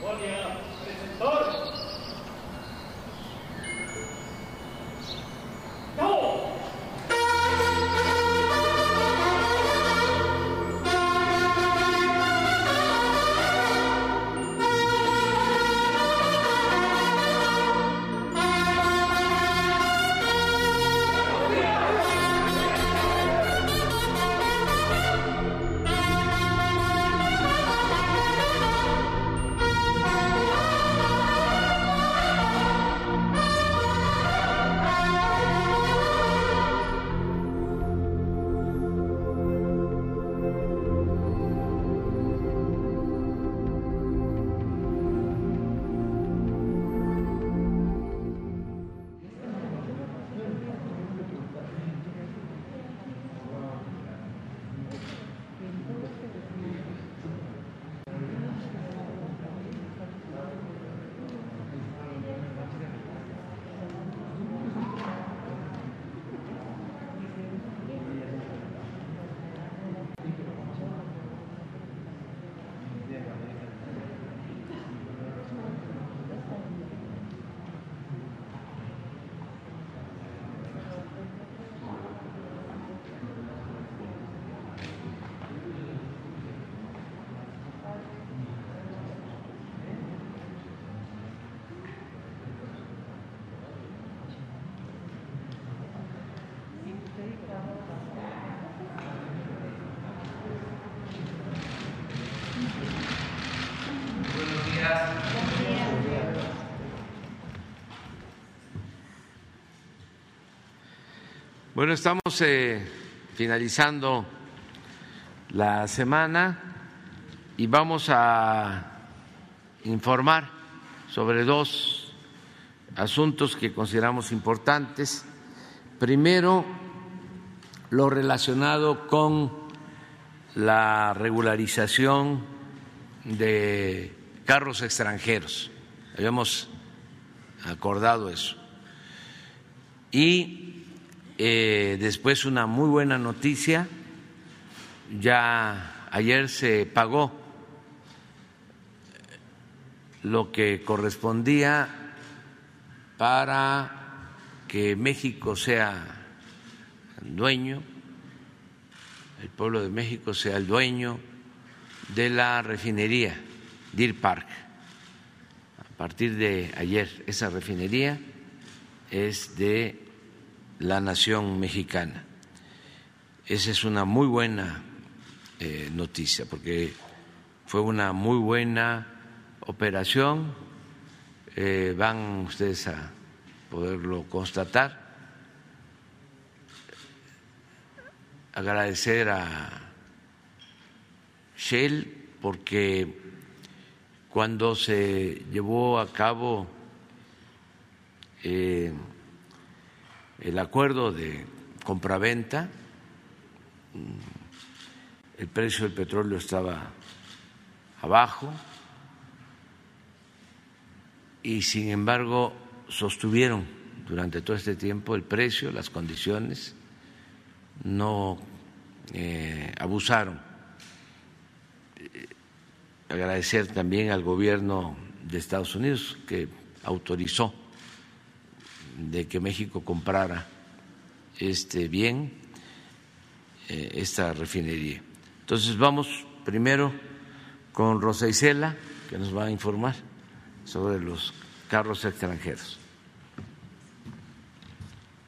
Bom dia, presentor. Bueno, estamos eh, finalizando la semana y vamos a informar sobre dos asuntos que consideramos importantes. Primero, lo relacionado con la regularización de carros extranjeros. Habíamos acordado eso. Y eh, después una muy buena noticia, ya ayer se pagó lo que correspondía para que México sea dueño, el pueblo de México sea el dueño de la refinería Deer Park. A partir de ayer, esa refinería es de la nación mexicana. Esa es una muy buena eh, noticia porque fue una muy buena operación, eh, van ustedes a poderlo constatar. Agradecer a Shell porque cuando se llevó a cabo eh, el acuerdo de compraventa, el precio del petróleo estaba abajo y sin embargo sostuvieron durante todo este tiempo el precio, las condiciones, no eh, abusaron. Agradecer también al gobierno de Estados Unidos que autorizó de que México comprara este bien, eh, esta refinería. Entonces vamos primero con Rosa Isela, que nos va a informar sobre los carros extranjeros.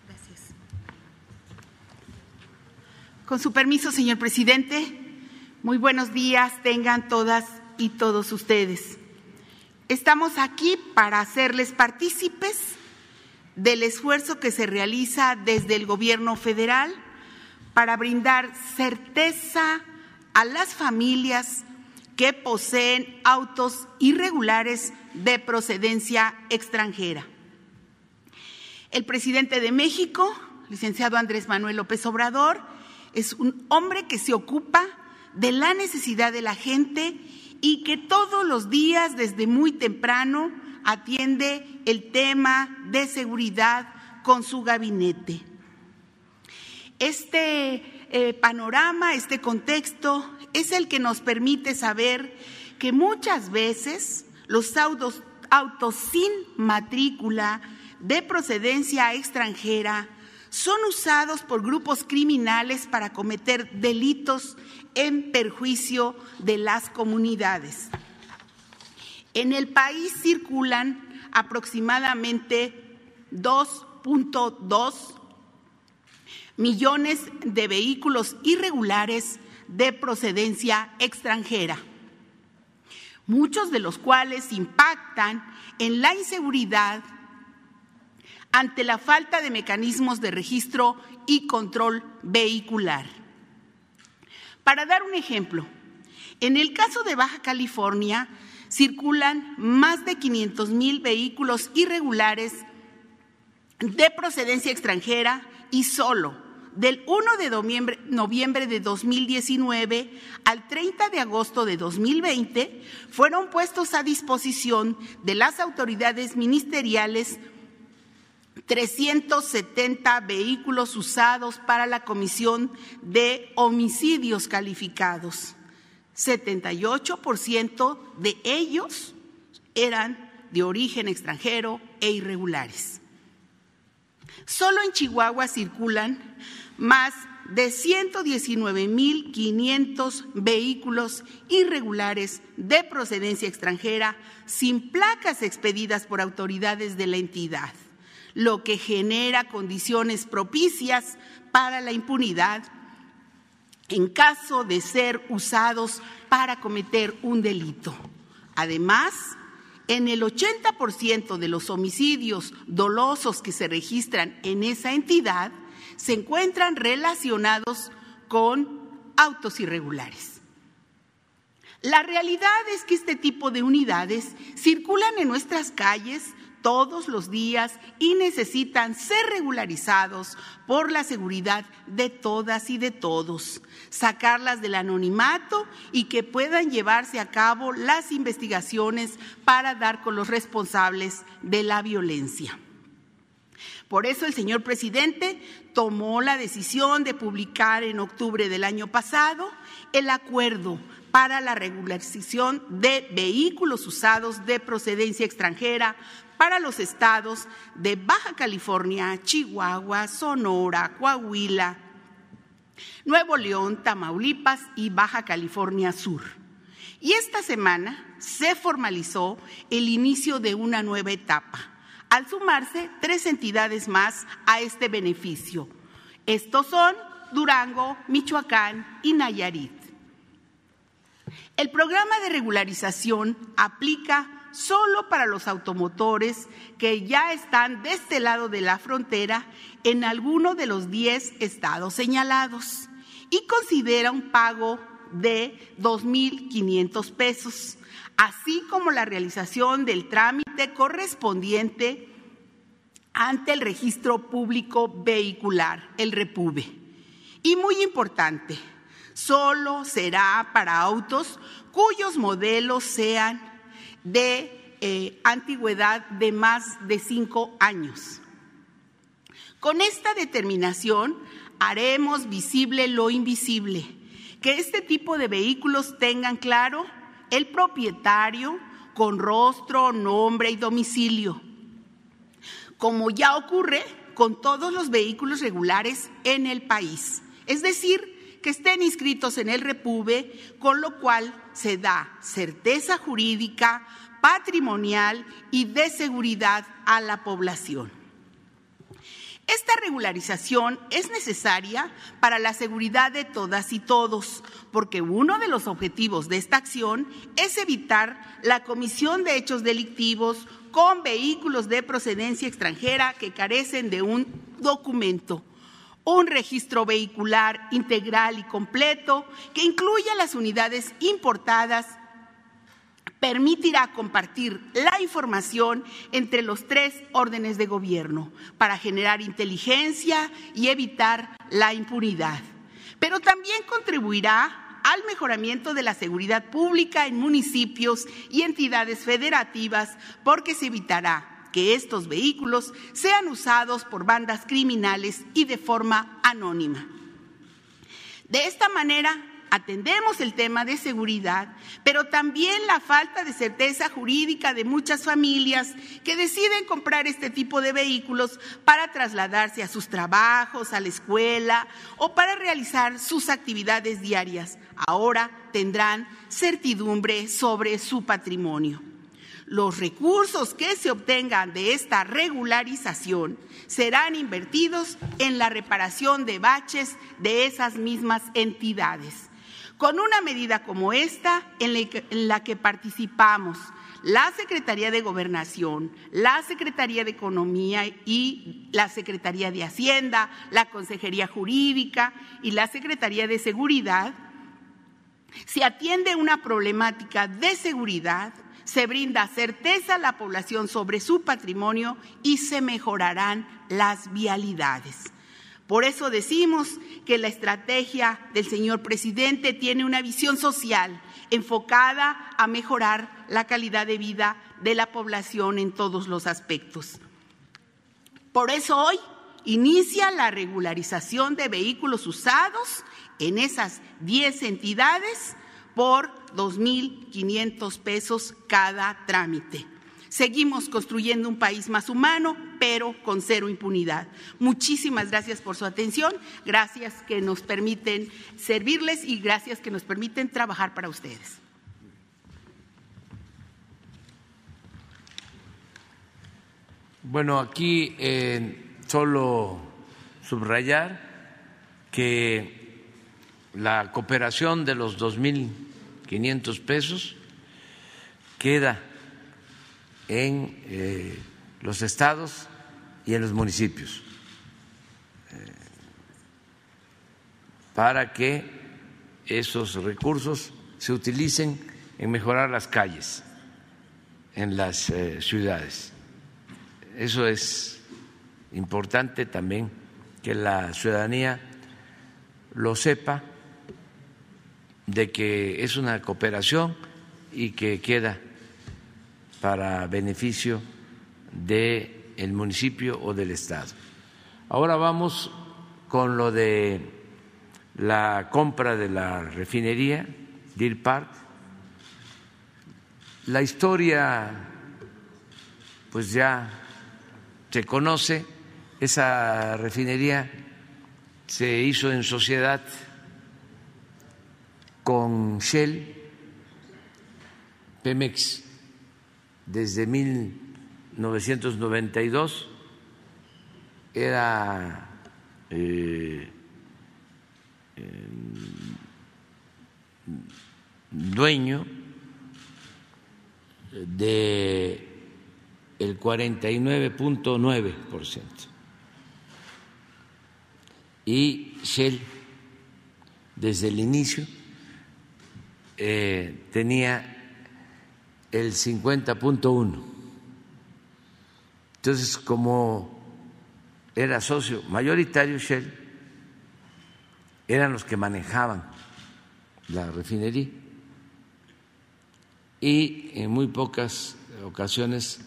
Gracias. Con su permiso, señor presidente, muy buenos días tengan todas y todos ustedes. Estamos aquí para hacerles partícipes del esfuerzo que se realiza desde el Gobierno federal para brindar certeza a las familias que poseen autos irregulares de procedencia extranjera. El presidente de México, licenciado Andrés Manuel López Obrador, es un hombre que se ocupa de la necesidad de la gente y que todos los días, desde muy temprano, atiende el tema de seguridad con su gabinete. Este eh, panorama, este contexto es el que nos permite saber que muchas veces los autos, autos sin matrícula de procedencia extranjera son usados por grupos criminales para cometer delitos en perjuicio de las comunidades. En el país circulan aproximadamente 2.2 millones de vehículos irregulares de procedencia extranjera, muchos de los cuales impactan en la inseguridad ante la falta de mecanismos de registro y control vehicular. Para dar un ejemplo, en el caso de Baja California circulan más de 500 mil vehículos irregulares de procedencia extranjera y solo del 1 de noviembre, noviembre, de 2019 al 30 de agosto de 2020 fueron puestos a disposición de las autoridades ministeriales 370 vehículos usados para la comisión de homicidios calificados. 78% de ellos eran de origen extranjero e irregulares. Solo en Chihuahua circulan más de 119.500 vehículos irregulares de procedencia extranjera sin placas expedidas por autoridades de la entidad lo que genera condiciones propicias para la impunidad en caso de ser usados para cometer un delito. Además, en el 80% de los homicidios dolosos que se registran en esa entidad se encuentran relacionados con autos irregulares. La realidad es que este tipo de unidades circulan en nuestras calles todos los días y necesitan ser regularizados por la seguridad de todas y de todos, sacarlas del anonimato y que puedan llevarse a cabo las investigaciones para dar con los responsables de la violencia. Por eso el señor presidente tomó la decisión de publicar en octubre del año pasado el acuerdo para la regularización de vehículos usados de procedencia extranjera para los estados de Baja California, Chihuahua, Sonora, Coahuila, Nuevo León, Tamaulipas y Baja California Sur. Y esta semana se formalizó el inicio de una nueva etapa, al sumarse tres entidades más a este beneficio. Estos son Durango, Michoacán y Nayarit. El programa de regularización aplica solo para los automotores que ya están de este lado de la frontera en alguno de los 10 estados señalados y considera un pago de 2.500 pesos, así como la realización del trámite correspondiente ante el registro público vehicular, el REPUBE. Y muy importante, solo será para autos cuyos modelos sean de eh, antigüedad de más de cinco años. Con esta determinación haremos visible lo invisible, que este tipo de vehículos tengan claro el propietario con rostro, nombre y domicilio, como ya ocurre con todos los vehículos regulares en el país. Es decir, que estén inscritos en el Repube, con lo cual se da certeza jurídica, patrimonial y de seguridad a la población. Esta regularización es necesaria para la seguridad de todas y todos, porque uno de los objetivos de esta acción es evitar la comisión de hechos delictivos con vehículos de procedencia extranjera que carecen de un documento un registro vehicular integral y completo que incluya las unidades importadas permitirá compartir la información entre los tres órdenes de gobierno para generar inteligencia y evitar la impunidad. Pero también contribuirá al mejoramiento de la seguridad pública en municipios y entidades federativas porque se evitará que estos vehículos sean usados por bandas criminales y de forma anónima. De esta manera, atendemos el tema de seguridad, pero también la falta de certeza jurídica de muchas familias que deciden comprar este tipo de vehículos para trasladarse a sus trabajos, a la escuela o para realizar sus actividades diarias. Ahora tendrán certidumbre sobre su patrimonio. Los recursos que se obtengan de esta regularización serán invertidos en la reparación de baches de esas mismas entidades. Con una medida como esta, en la que participamos la Secretaría de Gobernación, la Secretaría de Economía y la Secretaría de Hacienda, la Consejería Jurídica y la Secretaría de Seguridad, se atiende una problemática de seguridad se brinda certeza a la población sobre su patrimonio y se mejorarán las vialidades. Por eso decimos que la estrategia del señor presidente tiene una visión social enfocada a mejorar la calidad de vida de la población en todos los aspectos. Por eso hoy inicia la regularización de vehículos usados en esas 10 entidades por 2.500 pesos cada trámite. Seguimos construyendo un país más humano, pero con cero impunidad. Muchísimas gracias por su atención, gracias que nos permiten servirles y gracias que nos permiten trabajar para ustedes. Bueno, aquí eh, solo subrayar que la cooperación de los 2.500 pesos queda en eh, los estados y en los municipios eh, para que esos recursos se utilicen en mejorar las calles en las eh, ciudades. Eso es importante también que la ciudadanía lo sepa de que es una cooperación y que queda para beneficio del municipio o del Estado. Ahora vamos con lo de la compra de la refinería Deer Park. La historia, pues ya se conoce, esa refinería se hizo en sociedad con Shell, Pemex, desde 1992 era eh, dueño de el 49.9% y Shell desde el inicio eh, tenía el 50.1. Entonces, como era socio mayoritario Shell, eran los que manejaban la refinería y en muy pocas ocasiones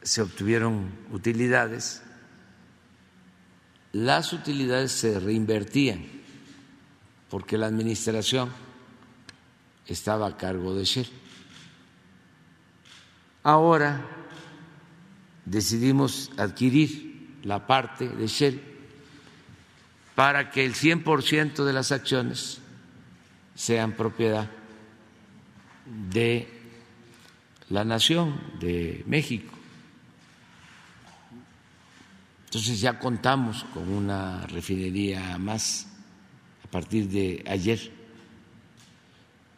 se obtuvieron utilidades. Las utilidades se reinvertían porque la administración estaba a cargo de Shell. Ahora decidimos adquirir la parte de Shell para que el 100% de las acciones sean propiedad de la nación, de México. Entonces ya contamos con una refinería más a partir de ayer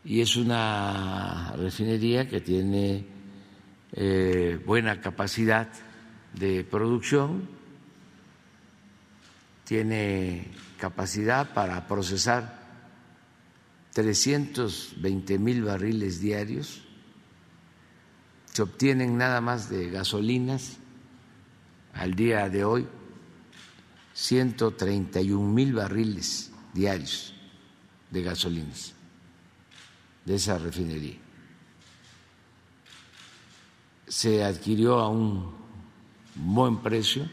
y es una refinería que tiene eh, buena capacidad de producción, tiene capacidad para procesar 320 mil barriles diarios, se obtienen nada más de gasolinas al día de hoy 131 mil barriles diarios de gasolinas de esa refinería. Se adquirió a un buen precio,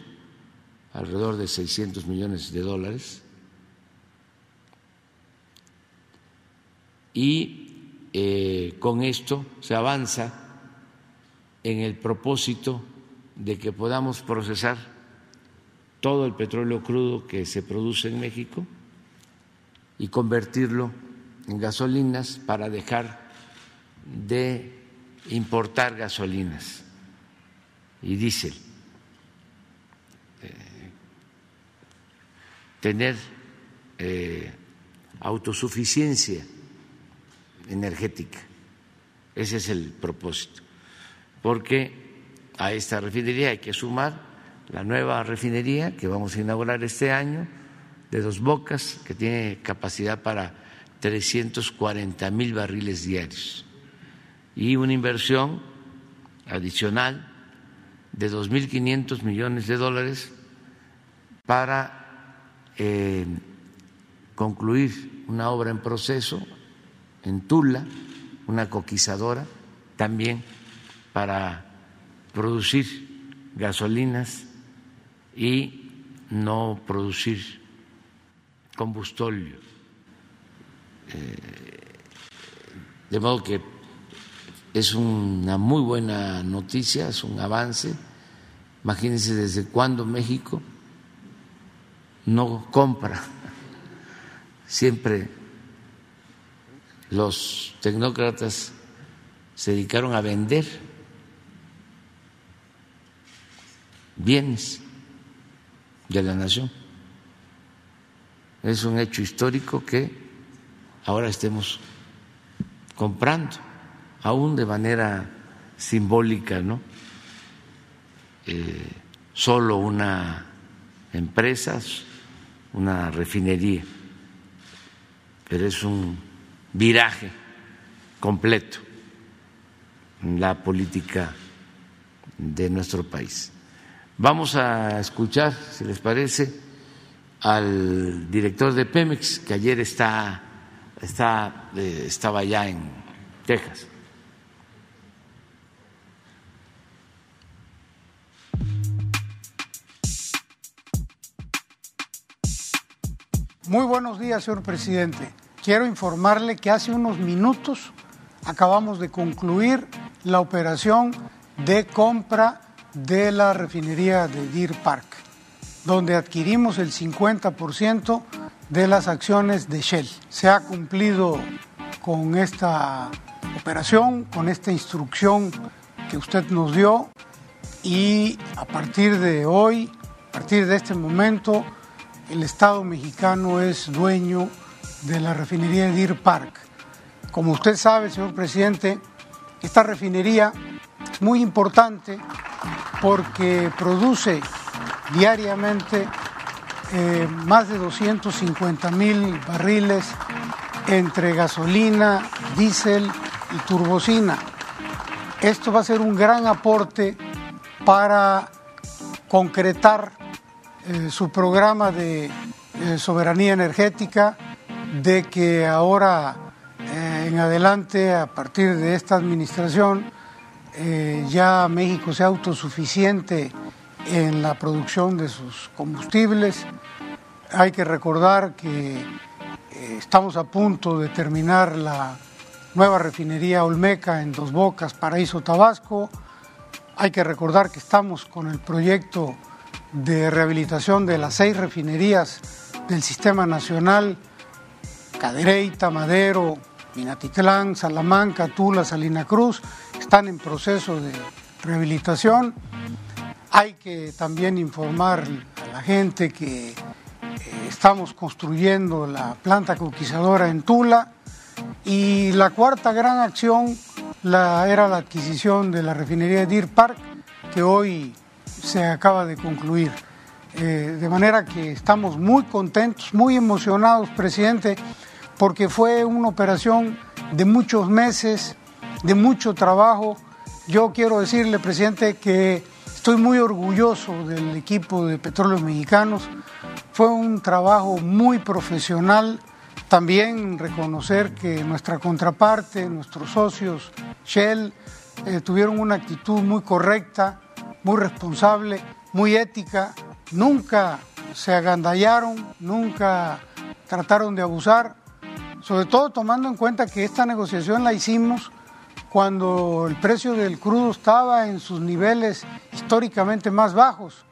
alrededor de 600 millones de dólares. y eh, con esto se avanza en el propósito de que podamos procesar todo el petróleo crudo que se produce en México y convertirlo gasolinas para dejar de importar gasolinas y diésel. Eh, tener eh, autosuficiencia energética. Ese es el propósito. Porque a esta refinería hay que sumar la nueva refinería que vamos a inaugurar este año de Dos Bocas, que tiene capacidad para 340 mil barriles diarios y una inversión adicional de 2.500 millones de dólares para eh, concluir una obra en proceso en Tula, una coquizadora, también para producir gasolinas y no producir combustóleo. Eh, de modo que es una muy buena noticia, es un avance. Imagínense desde cuándo México no compra. Siempre los tecnócratas se dedicaron a vender bienes de la nación. Es un hecho histórico que ahora estemos comprando, aún de manera simbólica, ¿no? Eh, solo una empresa, una refinería, pero es un viraje completo en la política de nuestro país. Vamos a escuchar, si les parece, al director de Pemex, que ayer está, está, eh, estaba allá en Texas. Muy buenos días, señor presidente. Quiero informarle que hace unos minutos acabamos de concluir la operación de compra de la refinería de Deer Park, donde adquirimos el 50% de las acciones de Shell. Se ha cumplido con esta operación, con esta instrucción que usted nos dio y a partir de hoy, a partir de este momento, el Estado mexicano es dueño de la refinería de Deer Park. Como usted sabe, señor presidente, esta refinería es muy importante porque produce diariamente eh, más de 250 mil barriles entre gasolina, diésel y turbocina. Esto va a ser un gran aporte para concretar eh, su programa de eh, soberanía energética, de que ahora en adelante, a partir de esta administración, ya México sea autosuficiente en la producción de sus combustibles. Hay que recordar que eh, estamos a punto de terminar la nueva refinería Olmeca en Dos Bocas, Paraíso, Tabasco. Hay que recordar que estamos con el proyecto de rehabilitación de las seis refinerías del Sistema Nacional, Cadereyta, Madero, Minatitlán, Salamanca, Tula, Salina Cruz, están en proceso de rehabilitación. Hay que también informar a la gente que eh, estamos construyendo la planta conquistadora en Tula y la cuarta gran acción la, era la adquisición de la refinería de Deer Park que hoy se acaba de concluir. Eh, de manera que estamos muy contentos, muy emocionados, presidente, porque fue una operación de muchos meses, de mucho trabajo. Yo quiero decirle, presidente, que estoy muy orgulloso del equipo de Petróleos Mexicanos. Fue un trabajo muy profesional. También reconocer que nuestra contraparte, nuestros socios Shell, eh, tuvieron una actitud muy correcta, muy responsable, muy ética. Nunca se agandallaron, nunca trataron de abusar sobre todo tomando en cuenta que esta negociación la hicimos cuando el precio del crudo estaba en sus niveles históricamente más bajos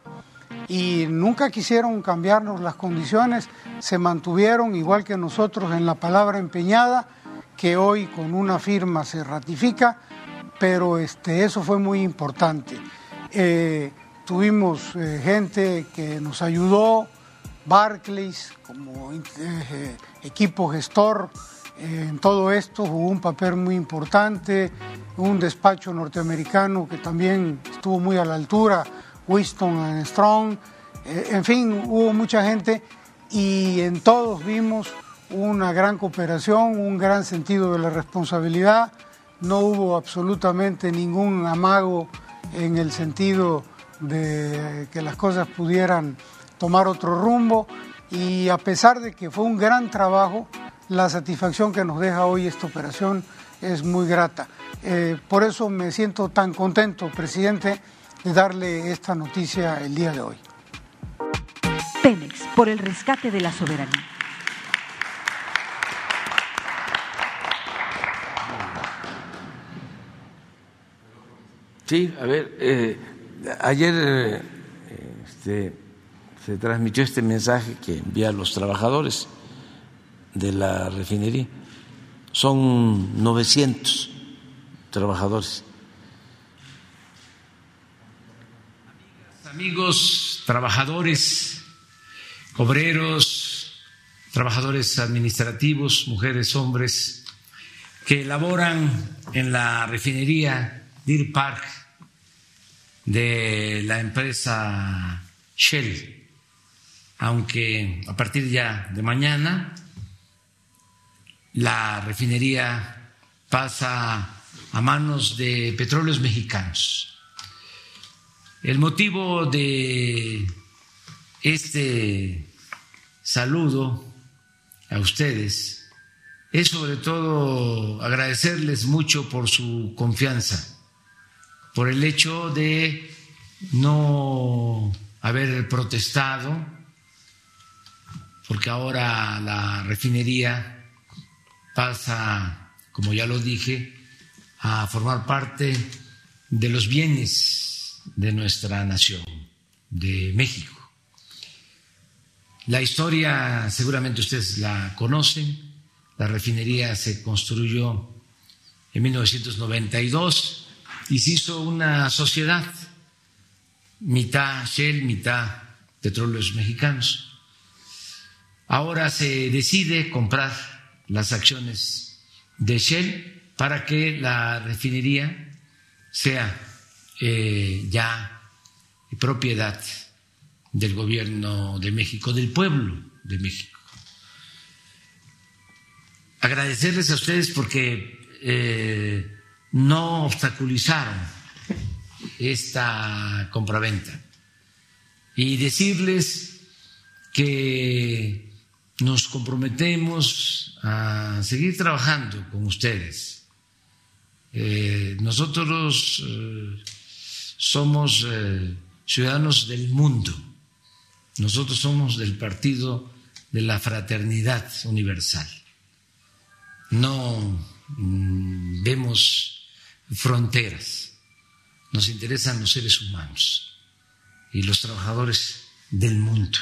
y nunca quisieron cambiarnos las condiciones, se mantuvieron igual que nosotros en la palabra empeñada, que hoy con una firma se ratifica, pero este, eso fue muy importante. Eh, tuvimos eh, gente que nos ayudó, Barclays como eh, equipo gestor en todo esto, jugó un papel muy importante, un despacho norteamericano que también estuvo muy a la altura, Winston Strong, en fin, hubo mucha gente y en todos vimos una gran cooperación, un gran sentido de la responsabilidad, no hubo absolutamente ningún amago en el sentido de que las cosas pudieran tomar otro rumbo. Y a pesar de que fue un gran trabajo, la satisfacción que nos deja hoy esta operación es muy grata. Eh, por eso me siento tan contento, presidente, de darle esta noticia el día de hoy. Pemex, por el rescate de la soberanía. Sí, a ver, eh, ayer eh, este, se transmitió este mensaje que envía a los trabajadores de la refinería. Son 900 trabajadores. Amigos, trabajadores, obreros, trabajadores administrativos, mujeres, hombres, que laboran en la refinería Deer Park de la empresa Shell, aunque a partir ya de mañana la refinería pasa a manos de petróleos mexicanos. El motivo de este saludo a ustedes es sobre todo agradecerles mucho por su confianza por el hecho de no haber protestado, porque ahora la refinería pasa, como ya lo dije, a formar parte de los bienes de nuestra nación, de México. La historia seguramente ustedes la conocen. La refinería se construyó en 1992 y se hizo una sociedad, mitad Shell, mitad petróleos mexicanos. Ahora se decide comprar las acciones de Shell para que la refinería sea eh, ya propiedad del gobierno de México, del pueblo de México. Agradecerles a ustedes porque eh, no obstaculizaron esta compraventa y decirles que nos comprometemos a seguir trabajando con ustedes. Eh, nosotros eh, somos eh, ciudadanos del mundo, nosotros somos del Partido de la Fraternidad Universal. No mm, vemos fronteras, nos interesan los seres humanos y los trabajadores del mundo.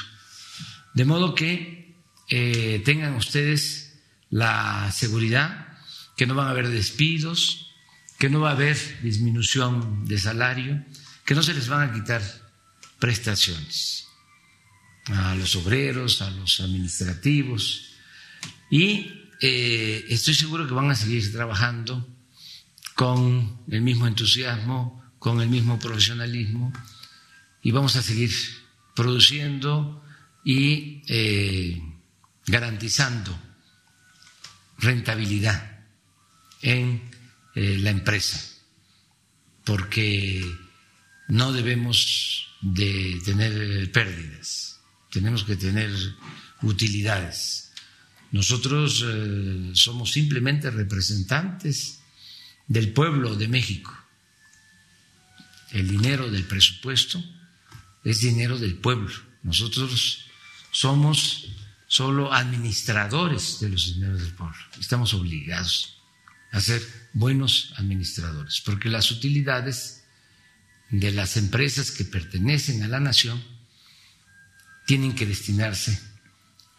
De modo que eh, tengan ustedes la seguridad que no van a haber despidos, que no va a haber disminución de salario, que no se les van a quitar prestaciones a los obreros, a los administrativos. Y eh, estoy seguro que van a seguir trabajando con el mismo entusiasmo, con el mismo profesionalismo y vamos a seguir produciendo y eh, garantizando rentabilidad en eh, la empresa, porque no debemos de tener pérdidas, tenemos que tener utilidades. Nosotros eh, somos simplemente representantes del pueblo de México. El dinero del presupuesto es dinero del pueblo. Nosotros somos solo administradores de los dineros del pueblo. Estamos obligados a ser buenos administradores, porque las utilidades de las empresas que pertenecen a la nación tienen que destinarse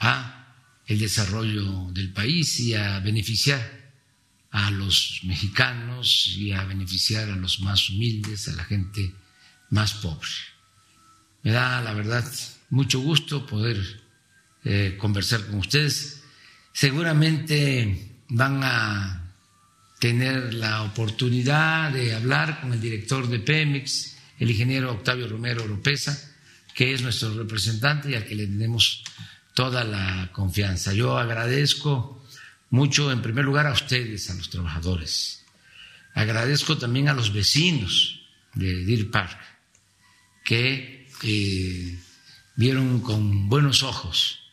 a el desarrollo del país y a beneficiar a los mexicanos y a beneficiar a los más humildes, a la gente más pobre. Me da, la verdad, mucho gusto poder eh, conversar con ustedes. Seguramente van a tener la oportunidad de hablar con el director de Pemex, el ingeniero Octavio Romero Oropesa, que es nuestro representante y al que le tenemos toda la confianza. Yo agradezco mucho, en primer lugar, a ustedes, a los trabajadores. Agradezco también a los vecinos de Deer Park, que eh, vieron con buenos ojos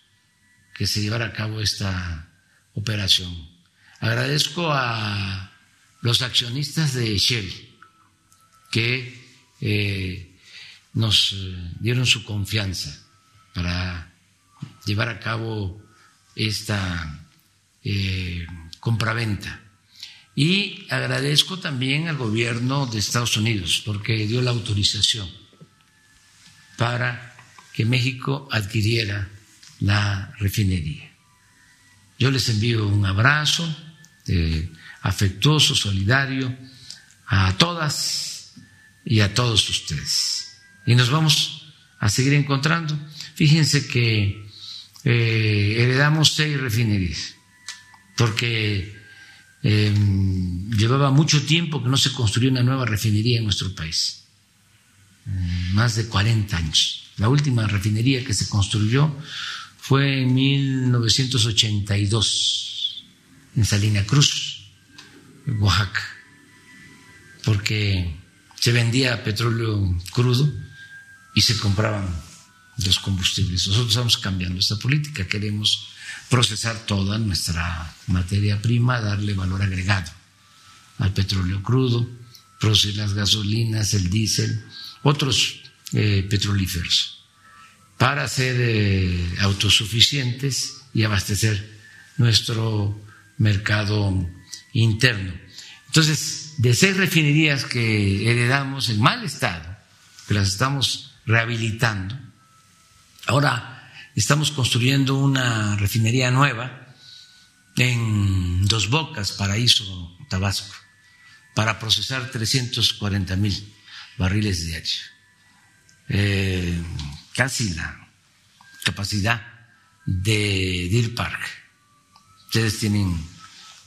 que se llevara a cabo esta operación. Agradezco a los accionistas de Shell que eh, nos eh, dieron su confianza para llevar a cabo esta eh, compraventa. Y agradezco también al gobierno de Estados Unidos porque dio la autorización para que México adquiriera la refinería. Yo les envío un abrazo eh, afectuoso, solidario a todas y a todos ustedes. Y nos vamos a seguir encontrando. Fíjense que eh, heredamos seis refinerías, porque em, llevaba mucho tiempo que no se construía una nueva refinería en nuestro país, más de 40 años. La última refinería que se construyó fue en 1982 en Salina Cruz, Oaxaca, porque se vendía petróleo crudo y se compraban los combustibles. Nosotros estamos cambiando esta política, queremos procesar toda nuestra materia prima, darle valor agregado al petróleo crudo, producir las gasolinas, el diésel, otros eh, petrolíferos para ser eh, autosuficientes y abastecer nuestro mercado interno. Entonces, de seis refinerías que heredamos en mal estado, que las estamos rehabilitando, ahora estamos construyendo una refinería nueva en Dos Bocas, Paraíso, Tabasco, para procesar 340 mil barriles diarios. Eh, casi la capacidad de Deer Park. Ustedes tienen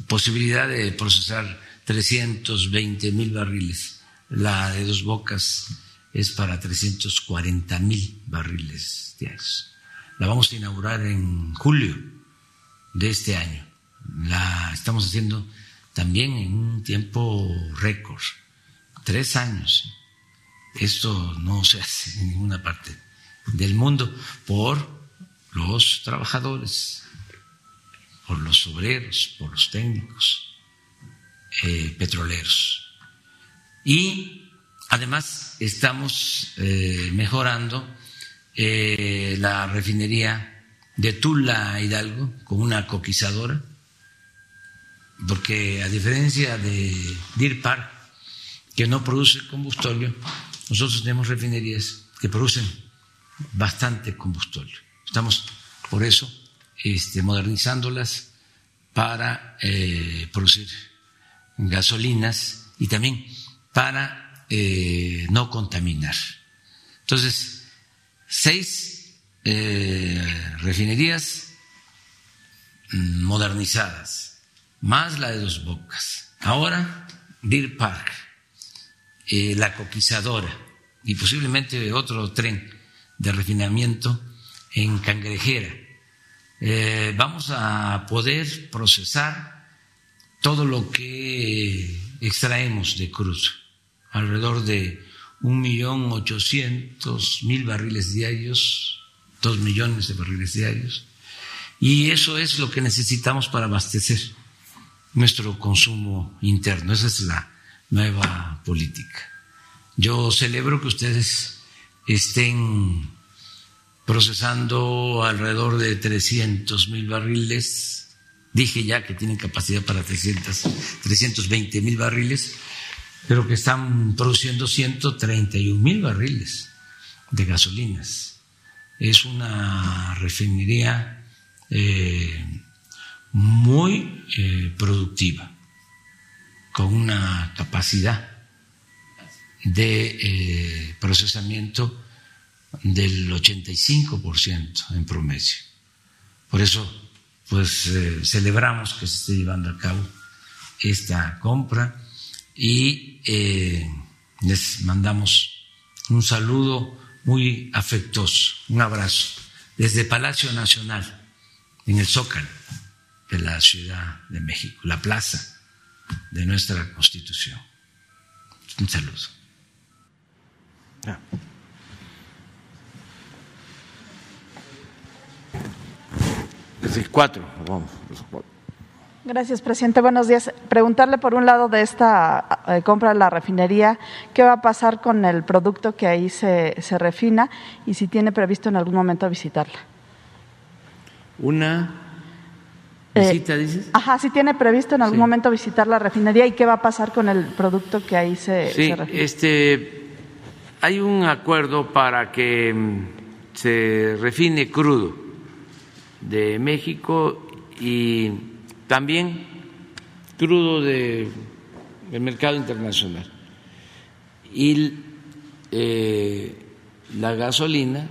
posibilidad de procesar 320 mil barriles. La de Dos Bocas es para 340 mil barriles diarios. La vamos a inaugurar en julio de este año. La estamos haciendo también en un tiempo récord, tres años. Esto no se hace en ninguna parte del mundo por los trabajadores, por los obreros, por los técnicos eh, petroleros. Y además estamos eh, mejorando eh, la refinería de Tula Hidalgo con una coquizadora, porque a diferencia de Deer Park, que no produce combustible, nosotros tenemos refinerías que producen bastante combustible. Estamos por eso este, modernizándolas para eh, producir gasolinas y también para eh, no contaminar. Entonces, seis eh, refinerías modernizadas, más la de dos bocas. Ahora, Deer Park, la coquizadora y posiblemente otro tren de refinamiento en Cangrejera. Eh, vamos a poder procesar todo lo que extraemos de cruz, alrededor de un millón ochocientos mil barriles diarios, dos millones de barriles diarios, y eso es lo que necesitamos para abastecer nuestro consumo interno. Esa es la nueva política. Yo celebro que ustedes estén procesando alrededor de 300 mil barriles. Dije ya que tienen capacidad para 300, 320 mil barriles, pero que están produciendo 131 mil barriles de gasolinas. Es una refinería eh, muy eh, productiva, con una capacidad de eh, procesamiento del 85% en promedio. Por eso, pues celebramos que se esté llevando a cabo esta compra y les mandamos un saludo muy afectuoso, un abrazo, desde Palacio Nacional, en el Zócalo de la Ciudad de México, la plaza de nuestra Constitución. Un saludo. Es el cuatro, vamos, los cuatro. Gracias, presidente. Buenos días. Preguntarle por un lado de esta eh, compra de la refinería, ¿qué va a pasar con el producto que ahí se, se refina y si tiene previsto en algún momento visitarla? Una visita, dices. Ajá, si tiene previsto en algún Sí. momento visitar la refinería y qué va a pasar con el producto que ahí se, Sí, se refina. este, hay un acuerdo para que mm, se refine crudo de México y también crudo de- del mercado internacional. Y eh, la gasolina,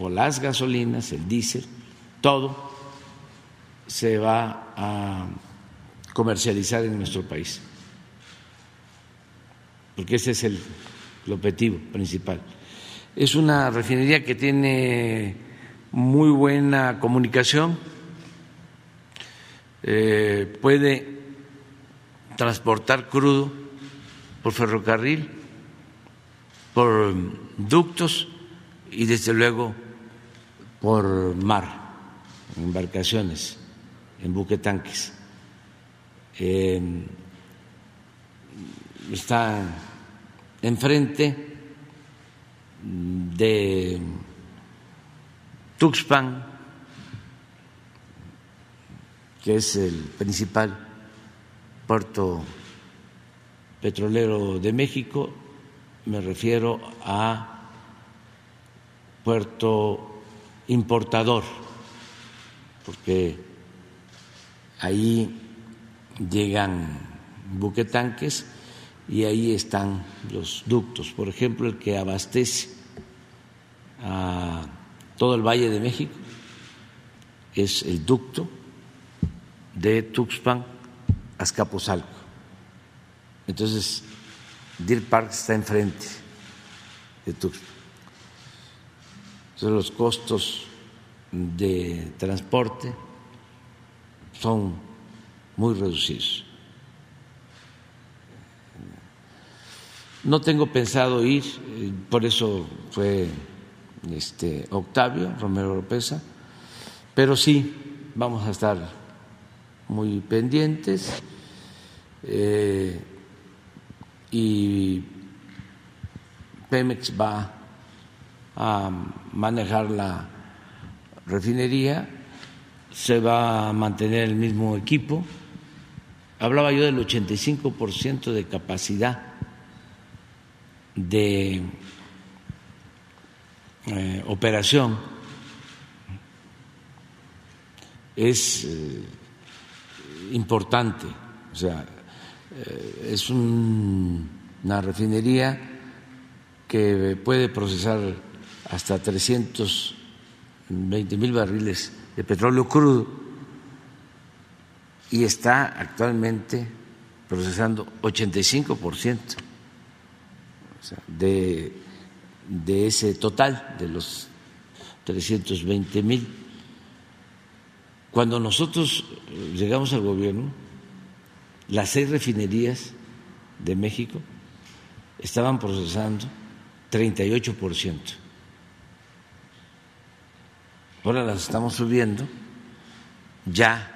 o las gasolinas, el diésel, todo se va a comercializar en nuestro país porque ese es el, el objetivo principal. Es una refinería que tiene muy buena comunicación, eh, puede transportar crudo por ferrocarril, por ductos y desde luego por mar, embarcaciones, en buquetanques. Eh, está enfrente de Tuxpan, que es el principal puerto petrolero de México, me refiero a puerto importador, porque ahí llegan buquetanques y ahí están los ductos. Por ejemplo, el que abastece a todo el Valle de México es el ducto de Tuxpan a Azcapotzalco. Entonces, Deer Park está enfrente de Tuxpan. Entonces, los costos de transporte son muy reducidos. No tengo pensado ir, eh, por eso fue este Octavio Romero Oropesa, pero sí vamos a estar muy pendientes eh, y Pemex va a manejar la refinería, se va a mantener el mismo equipo. Hablaba yo del 85% de capacidad de eh, operación es eh, importante, o sea, eh, es un- una refinería que puede procesar hasta 320 mil barriles de petróleo crudo y está actualmente procesando 85% de, de ese total de los 320 mil. Cuando nosotros llegamos al gobierno, las seis refinerías de México estaban procesando 38%. Ahora las estamos subiendo, ya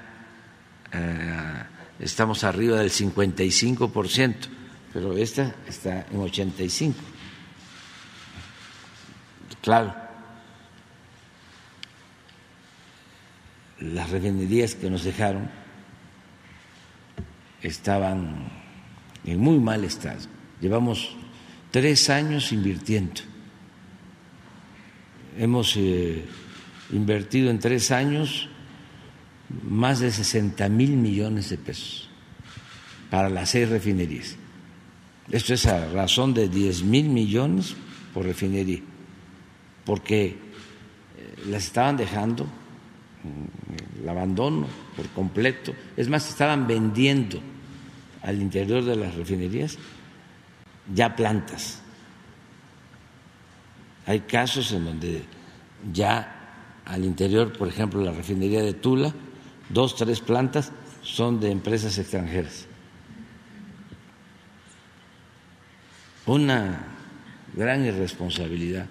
eh, estamos arriba del 55%, pero esta está en 85. Claro, las refinerías que nos dejaron estaban en muy mal estado. Llevamos tres años invirtiendo. Hemos eh, invertido en tres años más de 60 mil millones de pesos para las seis refinerías. Esto es a razón de 10 mil millones por refinería, porque eh, las estaban dejando, el abandono por completo, es más, estaban vendiendo al interior de las refinerías ya plantas. Hay casos en donde ya al interior, por ejemplo, la refinería de Tula, dos, tres plantas son de empresas extranjeras. Una gran irresponsabilidad.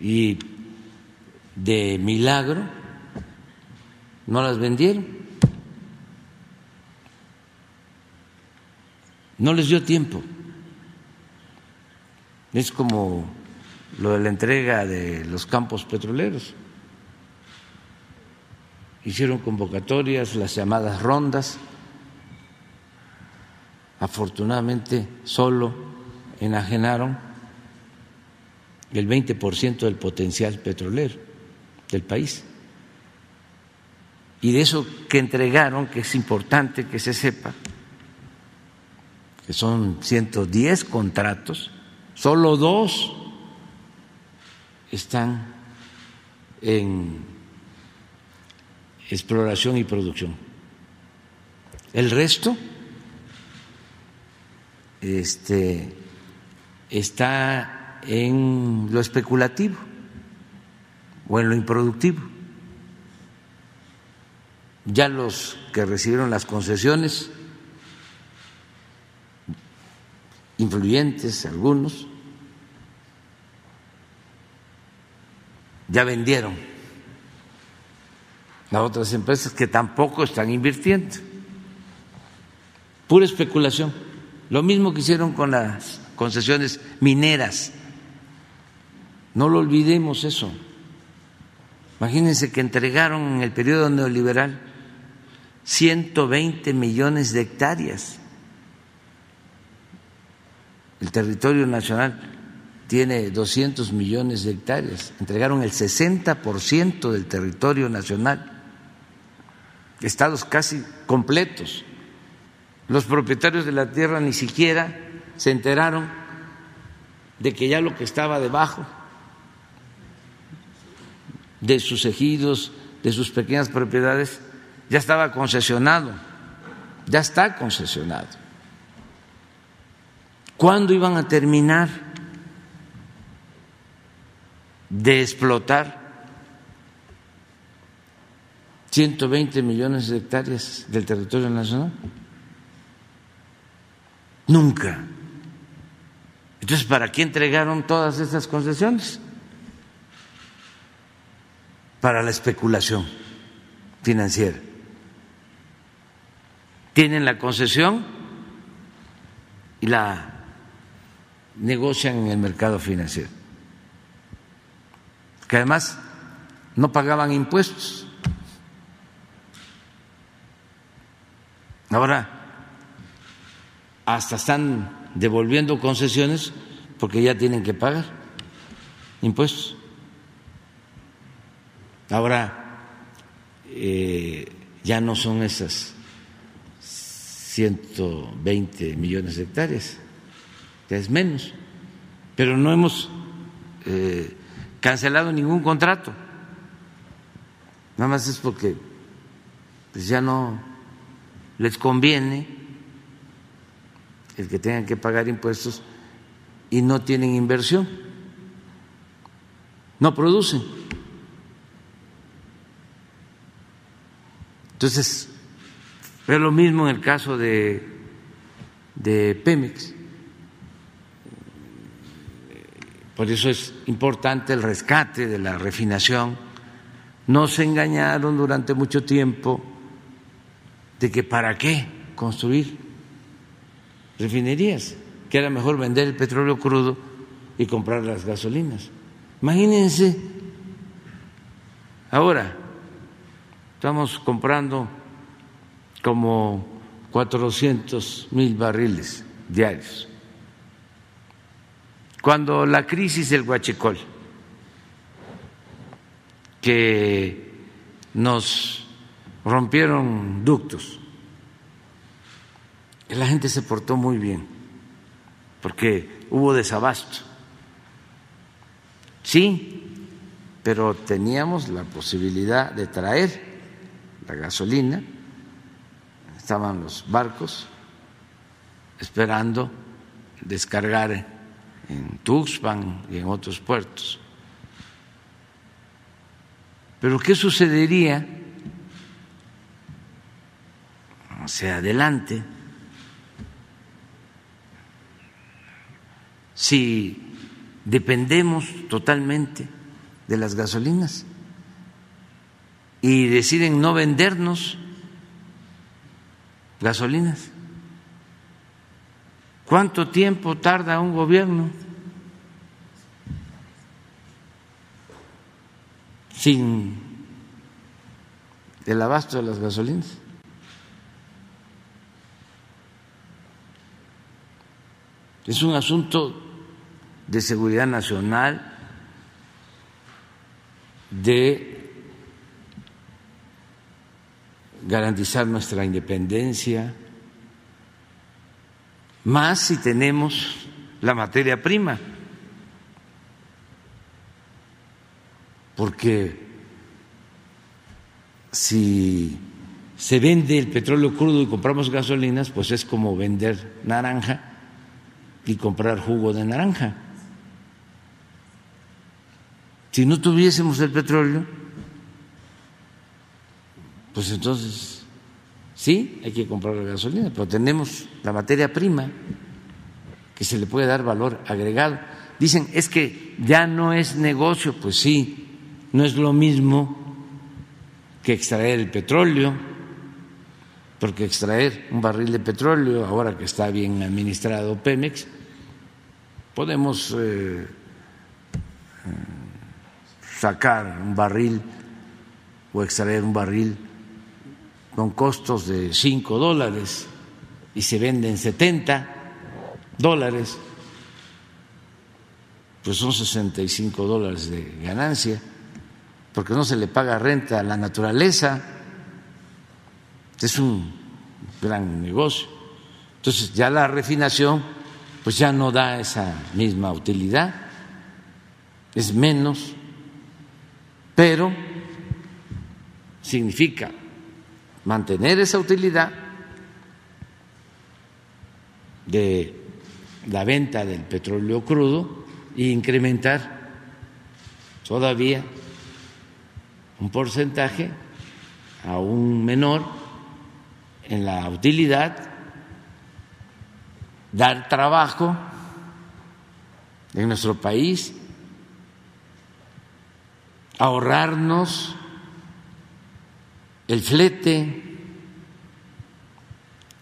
Y de milagro no las vendieron. No les dio tiempo. Es como lo de la entrega de los campos petroleros. Hicieron convocatorias, las llamadas rondas. Afortunadamente solo enajenaron el 20% del potencial petrolero del país. Y de eso que entregaron, que es importante que se sepa, que son 110 contratos, solo dos están en exploración y producción. El resto este, está en lo especulativo o en lo improductivo. Ya los que recibieron las concesiones influyentes algunos, ya vendieron a otras empresas que tampoco están invirtiendo. Pura especulación. Lo mismo que hicieron con las concesiones mineras. No lo olvidemos eso. Imagínense que entregaron en el periodo neoliberal 120 millones de hectáreas el territorio nacional tiene 200 millones de hectáreas. Entregaron el 60% del territorio nacional. Estados casi completos. Los propietarios de la tierra ni siquiera se enteraron de que ya lo que estaba debajo de sus ejidos, de sus pequeñas propiedades, ya estaba concesionado, ya está concesionado. ¿Cuándo iban a terminar de explotar 120 millones de hectáreas del territorio nacional? Nunca. Entonces, ¿para qué entregaron todas estas concesiones? Para la especulación financiera. Tienen la concesión y la negocian en el mercado financiero, que además no pagaban impuestos. Ahora hasta están devolviendo concesiones porque ya tienen que pagar impuestos. Ahora eh, ya no son esas 120 millones de hectáreas que es menos, pero no hemos eh, cancelado ningún contrato. Nada más es porque pues ya no les conviene el que tengan que pagar impuestos y no tienen inversión, no producen. Entonces, es lo mismo en el caso de, de Pemex. Por eso es importante el rescate de la refinación. No se engañaron durante mucho tiempo de que para qué construir refinerías, que era mejor vender el petróleo crudo y comprar las gasolinas. Imagínense Ahora estamos comprando como 400 mil barriles diarios. Cuando la crisis del Huachicol, que nos rompieron ductos, la gente se portó muy bien, porque hubo desabasto. Sí, pero teníamos la posibilidad de traer la gasolina, estaban los barcos esperando descargar en Tuxpan y en otros puertos. Pero ¿qué sucedería hacia adelante si dependemos totalmente de las gasolinas y deciden no vendernos gasolinas. ¿Cuánto tiempo tarda un gobierno sin el abasto de las gasolinas? Es un asunto de seguridad nacional, de garantizar nuestra independencia, más si tenemos la materia prima, porque si se vende el petróleo crudo y compramos gasolinas, pues es como vender naranja y comprar jugo de naranja. Si no tuviésemos el petróleo, pues entonces sí, hay que comprar la gasolina, pero tenemos la materia prima que se le puede dar valor agregado. Dicen, es que ya no es negocio, pues sí, no es lo mismo que extraer el petróleo, porque extraer un barril de petróleo, ahora que está bien administrado Pemex, podemos eh, sacar un barril o extraer un barril con costos de 5 dólares y se venden 70 dólares, pues son 65 dólares de ganancia, porque no se le paga renta a la naturaleza, es un gran negocio. Entonces ya la refinación pues ya no da esa misma utilidad, es menos pero significa mantener esa utilidad de la venta del petróleo crudo e incrementar todavía un porcentaje aún menor en la utilidad, dar trabajo en nuestro país ahorrarnos el flete,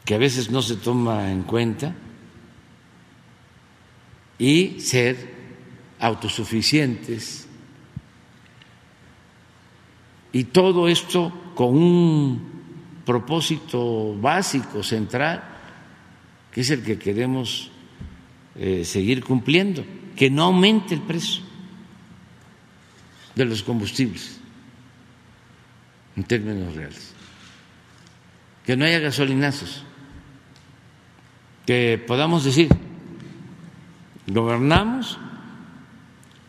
que a veces no se toma en cuenta, y ser autosuficientes. Y todo esto con un propósito básico, central, que es el que queremos eh, seguir cumpliendo, que no aumente el precio de los combustibles en términos reales. Que no haya gasolinazos, que podamos decir, gobernamos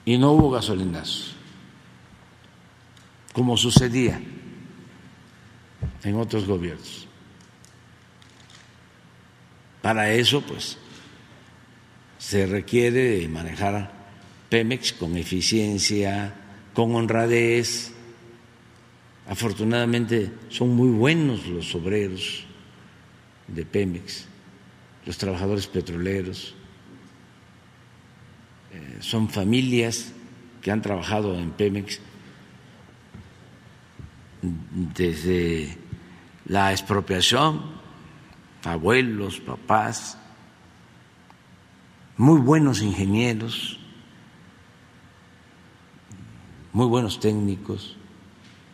y no hubo gasolinazos, como sucedía en otros gobiernos. Para eso, pues, se requiere manejar Pemex con eficiencia, con honradez. Afortunadamente son muy buenos los obreros de Pemex, los trabajadores petroleros, eh, son familias que han trabajado en Pemex desde la expropiación, abuelos, papás, muy buenos ingenieros muy buenos técnicos,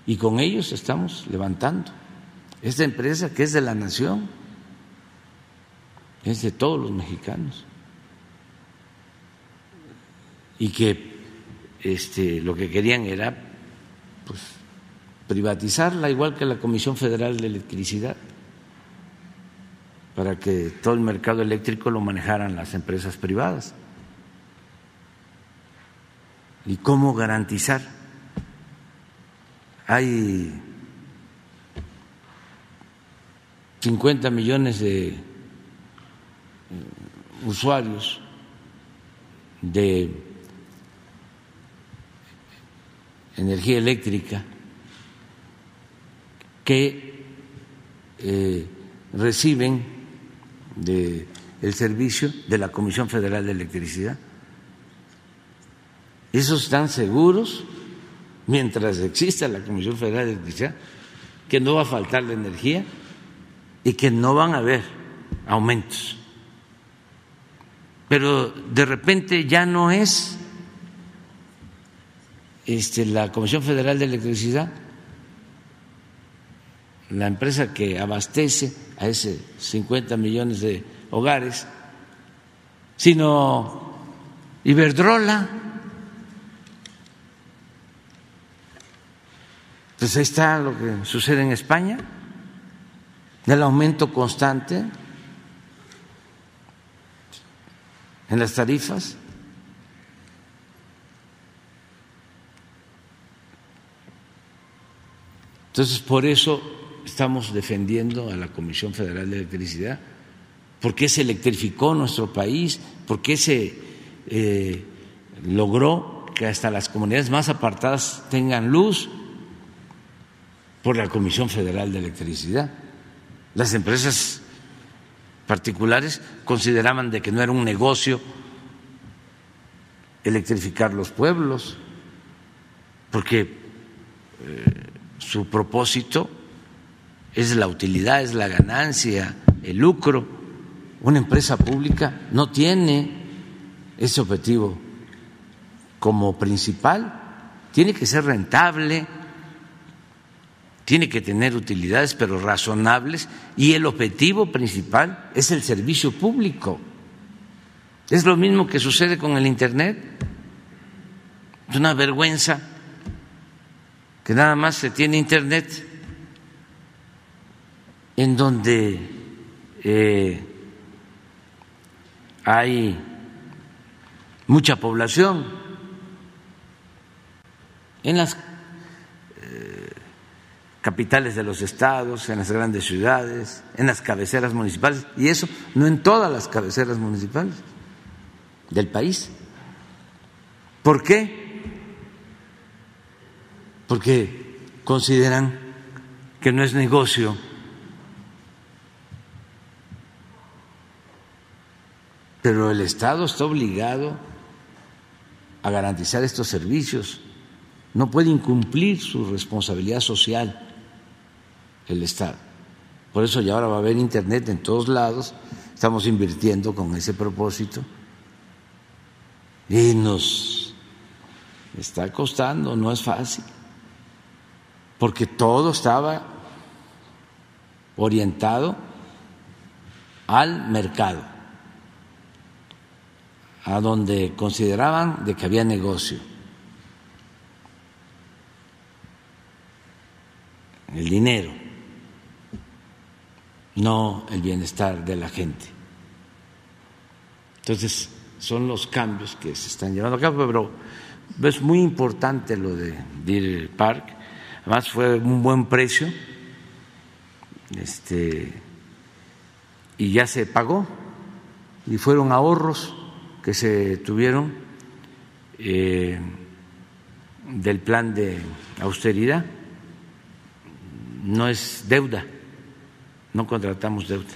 y con ellos estamos levantando esta empresa que es de la nación, es de todos los mexicanos y que este, lo que querían era pues, privatizarla, igual que la Comisión Federal de Electricidad, para que todo el mercado eléctrico lo manejaran las empresas privadas. ¿Y cómo garantizar? Hay 50 millones de eh, usuarios de energía eléctrica que eh, reciben de, el servicio de la Comisión Federal de Electricidad. Esos están seguros, mientras exista la Comisión Federal de Electricidad, que no va a faltar la energía y que no van a haber aumentos. Pero de repente ya no es este, la Comisión Federal de Electricidad, la empresa que abastece a ese 50 millones de hogares, sino Iberdrola. Pues ahí está lo que sucede en España, el aumento constante en las tarifas. Entonces, por eso estamos defendiendo a la Comisión Federal de Electricidad, porque se electrificó nuestro país, porque se eh, logró que hasta las comunidades más apartadas tengan luz por la Comisión Federal de Electricidad. Las empresas particulares consideraban de que no era un negocio electrificar los pueblos, porque eh, su propósito es la utilidad, es la ganancia, el lucro. Una empresa pública no tiene ese objetivo como principal, tiene que ser rentable, tiene que tener utilidades, pero razonables, y el objetivo principal es el servicio público. Es lo mismo que sucede con el Internet. Es una vergüenza que nada más se tiene internet, en donde eh, hay mucha población, en las capitales de los estados, en las grandes ciudades, en las cabeceras municipales, y eso no en todas las cabeceras municipales del país. ¿Por qué? porque consideran que no es negocio. Pero el Estado está obligado a garantizar estos servicios. No puede incumplir su responsabilidad social el Estado. Por eso ya ahora va a haber Internet en todos lados. Estamos invirtiendo con ese propósito. Y nos está costando, no es fácil porque todo estaba orientado al mercado, a donde consideraban de que había negocio. El dinero, no el bienestar de la gente. Entonces, son los cambios que se están llevando a cabo, pero es muy importante lo de Deer Park Además fue un buen precio este, y ya se pagó y fueron ahorros que se tuvieron eh, del plan de austeridad. No es deuda, no contratamos deuda.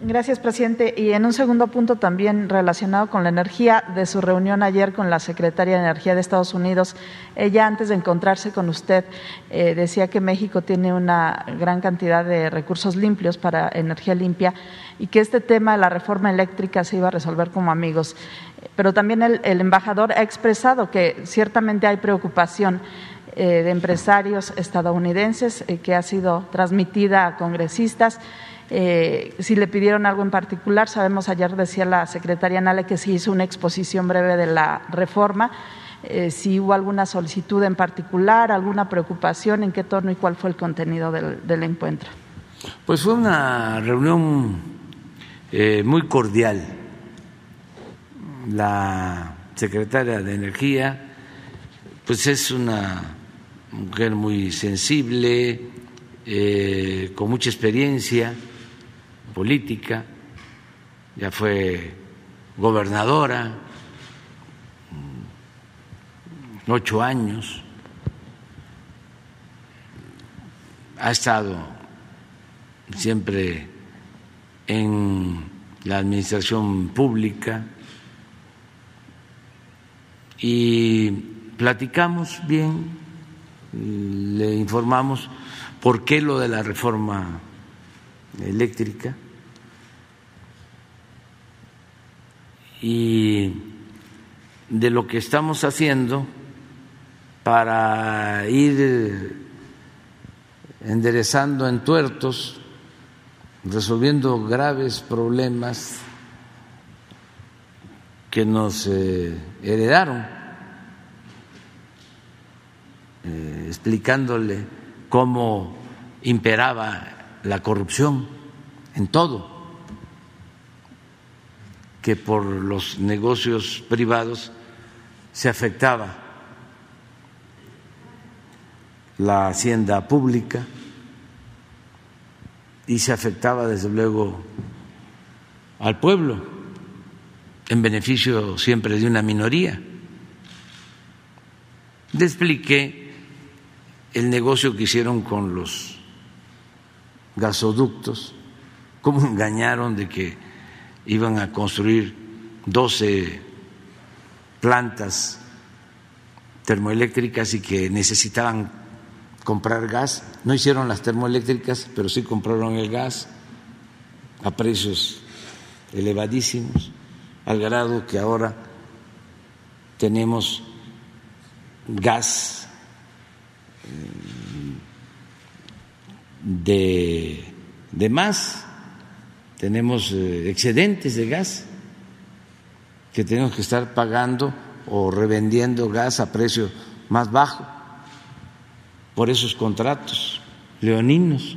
Gracias, presidente. Y en un segundo punto también relacionado con la energía, de su reunión ayer con la secretaria de Energía de Estados Unidos, ella antes de encontrarse con usted eh, decía que México tiene una gran cantidad de recursos limpios para energía limpia y que este tema de la reforma eléctrica se iba a resolver como amigos. Pero también el, el embajador ha expresado que ciertamente hay preocupación eh, de empresarios estadounidenses eh, que ha sido transmitida a congresistas. Eh, si le pidieron algo en particular, sabemos ayer decía la secretaria Nale que se hizo una exposición breve de la reforma. si hubo alguna solicitud en particular, alguna preocupación, en qué torno y cuál fue el contenido del, del encuentro. Pues fue una reunión muy cordial. La secretaria de Energía, pues es una mujer muy sensible, eh, con mucha experiencia política, ya fue gobernadora, mm, ocho años, ha estado siempre en la administración pública y platicamos bien le informamos por qué lo de la reforma eléctrica. Y de lo que estamos haciendo para ir enderezando entuertos, resolviendo graves problemas que nos eh, heredaron eh, explicándole cómo imperaba la corrupción en todo, que por los negocios privados se afectaba la hacienda pública y se afectaba desde luego al pueblo en beneficio siempre de una minoría. Le expliqué el negocio que hicieron con los gasoductos, cómo engañaron de que iban a construir 12 plantas termoeléctricas y que necesitaban comprar gas. No hicieron las termoeléctricas, pero sí compraron el gas a precios elevadísimos, al grado que ahora tenemos gas de, más, tenemos eh, excedentes de gas que tenemos que estar pagando o revendiendo gas a precio más bajo. Por esos contratos leoninos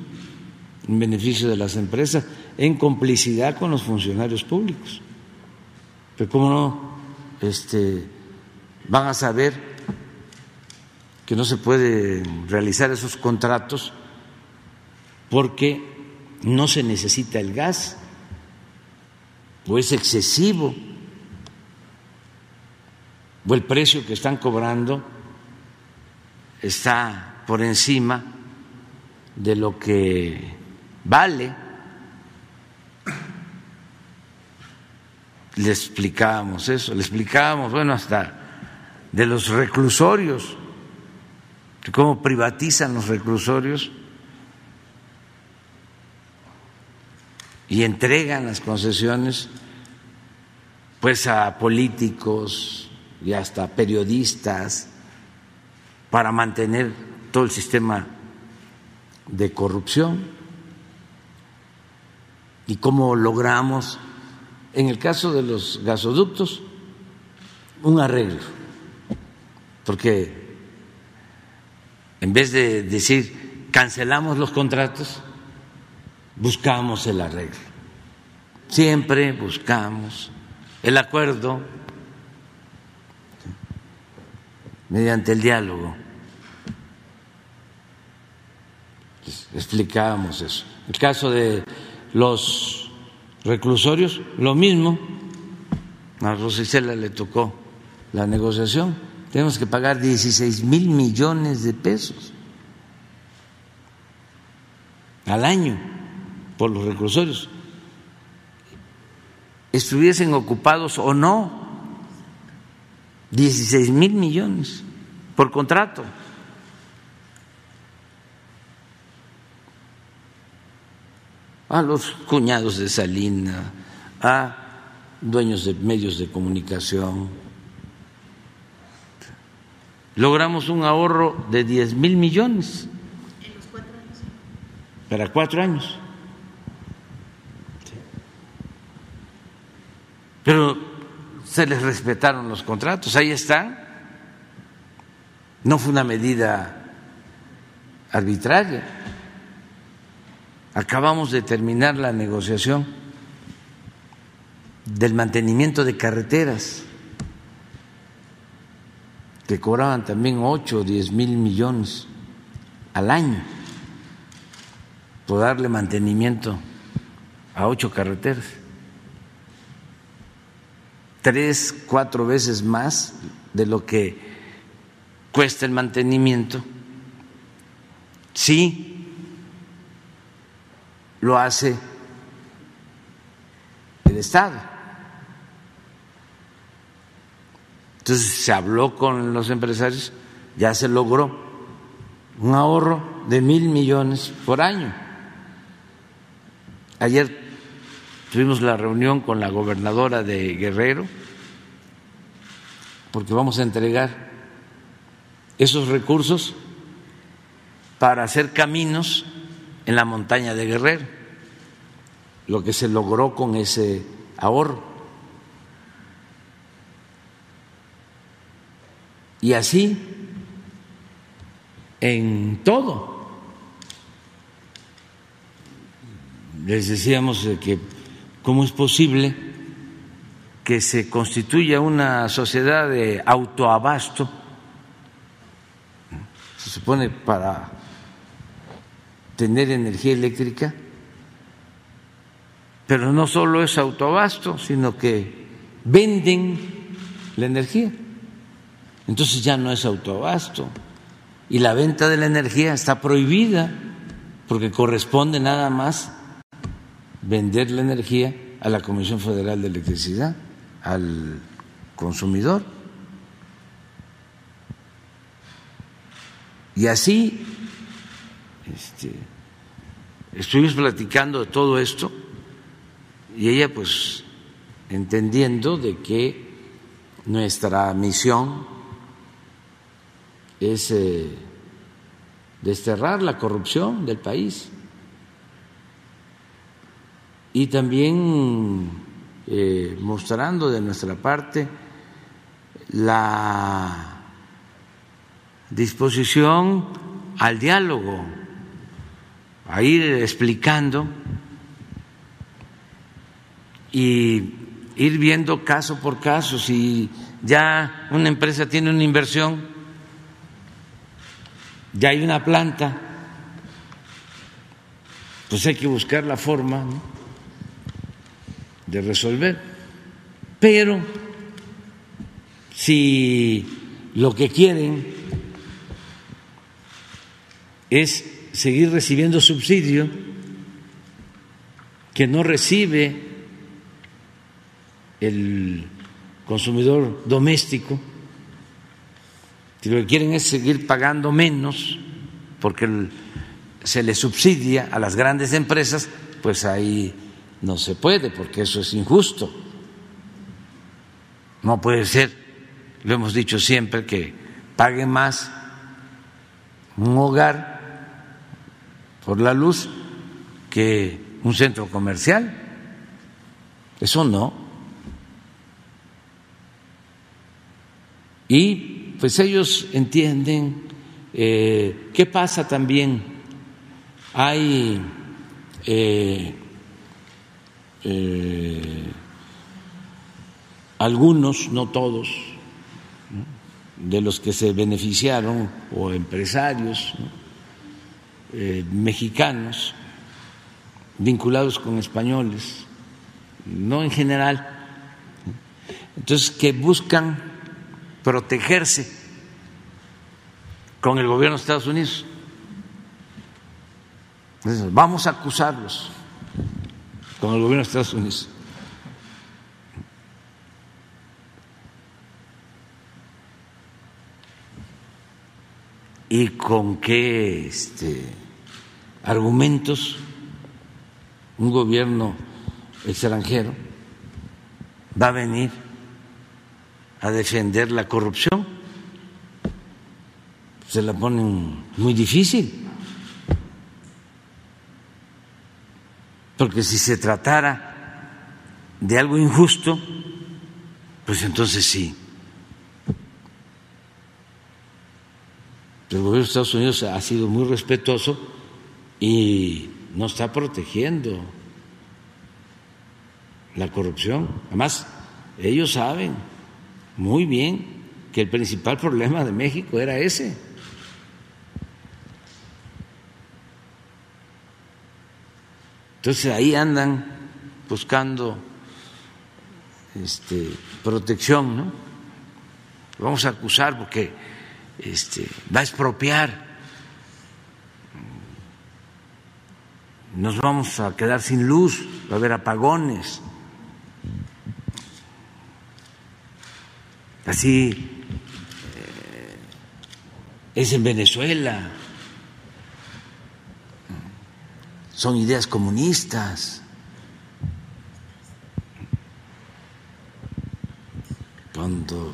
en beneficio de las empresas en complicidad con los funcionarios públicos. Pero cómo no este, van a saber que no se puede realizar esos contratos porque no se necesita el gas o es excesivo o el precio que están cobrando está por encima de lo que vale. Le explicábamos eso, le explicábamos, bueno, hasta de los reclusorios, cómo privatizan los reclusorios y entregan las concesiones pues a políticos y hasta periodistas para mantener todo el sistema de corrupción. Y cómo logramos en el caso de los gasoductos un arreglo porque en vez de decir cancelamos los contratos buscamos el arreglo. Siempre buscamos el acuerdo mediante el diálogo. Explicábamos eso. El caso de los reclusorios, lo mismo. A Rosicela le tocó la negociación. Tenemos que pagar 16 mil millones de pesos al año por los reclusorios, estuviesen ocupados o no, 16 mil millones por contrato. A los cuñados de Salina, a dueños de medios de comunicación, logramos un ahorro de 10 mil millones. ¿En los cuatro años? Para cuatro años. Pero se les respetaron los contratos, ahí están. No fue una medida arbitraria. Acabamos de terminar la negociación del mantenimiento de carreteras, que cobraban también 8 o 10 mil millones al año por darle mantenimiento a ocho carreteras. Tres, cuatro veces más de lo que cuesta el mantenimiento. Sí, lo hace el Estado. Entonces se habló con los empresarios, ya se logró un ahorro de mil millones por año. Ayer tuvimos la reunión con la gobernadora de Guerrero, porque vamos a entregar esos recursos para hacer caminos en la montaña de Guerrero, lo que se logró con ese ahorro. Y así en todo. Les decíamos que cómo es posible que se constituya una sociedad de autoabasto, se supone para tener energía eléctrica, pero no solo es autoabasto, sino que venden la energía. Entonces ya no es autoabasto y la venta de la energía está prohibida porque corresponde nada más vender la energía a la Comisión Federal de Electricidad, al consumidor. Y así este, estuvimos platicando de todo esto y ella pues entendiendo de que nuestra misión es eh, desterrar la corrupción del país. Y también eh, mostrando de nuestra parte la disposición al diálogo a ir explicando y ir viendo caso por caso si ya una empresa tiene una inversión, ya hay una planta, pues hay que buscar la forma de resolver. Pero si lo que quieren es seguir recibiendo subsidio que no recibe el consumidor doméstico, si lo que quieren es seguir pagando menos porque se le subsidia a las grandes empresas, pues ahí no se puede, porque eso es injusto. No puede ser, lo hemos dicho siempre, que pague más un hogar por la luz que un centro comercial. Eso no. Y pues ellos entienden eh, qué pasa también. Hay eh, eh, algunos, no todos, de los que se beneficiaron o empresarios. Mexicanos vinculados con españoles, no en general, entonces que buscan protegerse con el gobierno de Estados Unidos. vamos a acusarlos con el gobierno de Estados Unidos. y con qué este, argumentos un gobierno extranjero va a venir a defender la corrupción. se la ponen muy difícil. Porque si se tratara de algo injusto, pues entonces sí. El gobierno de Estados Unidos ha sido muy respetuoso y no está protegiendo la corrupción. Además, ellos saben muy bien que el principal problema de México era ese. Entonces ahí andan buscando este, protección, ¿no? Vamos a acusar porque este, va a expropiar. Nos vamos a quedar sin luz, va a haber apagones. Así eh, es en Venezuela. Son ideas comunistas. Cuando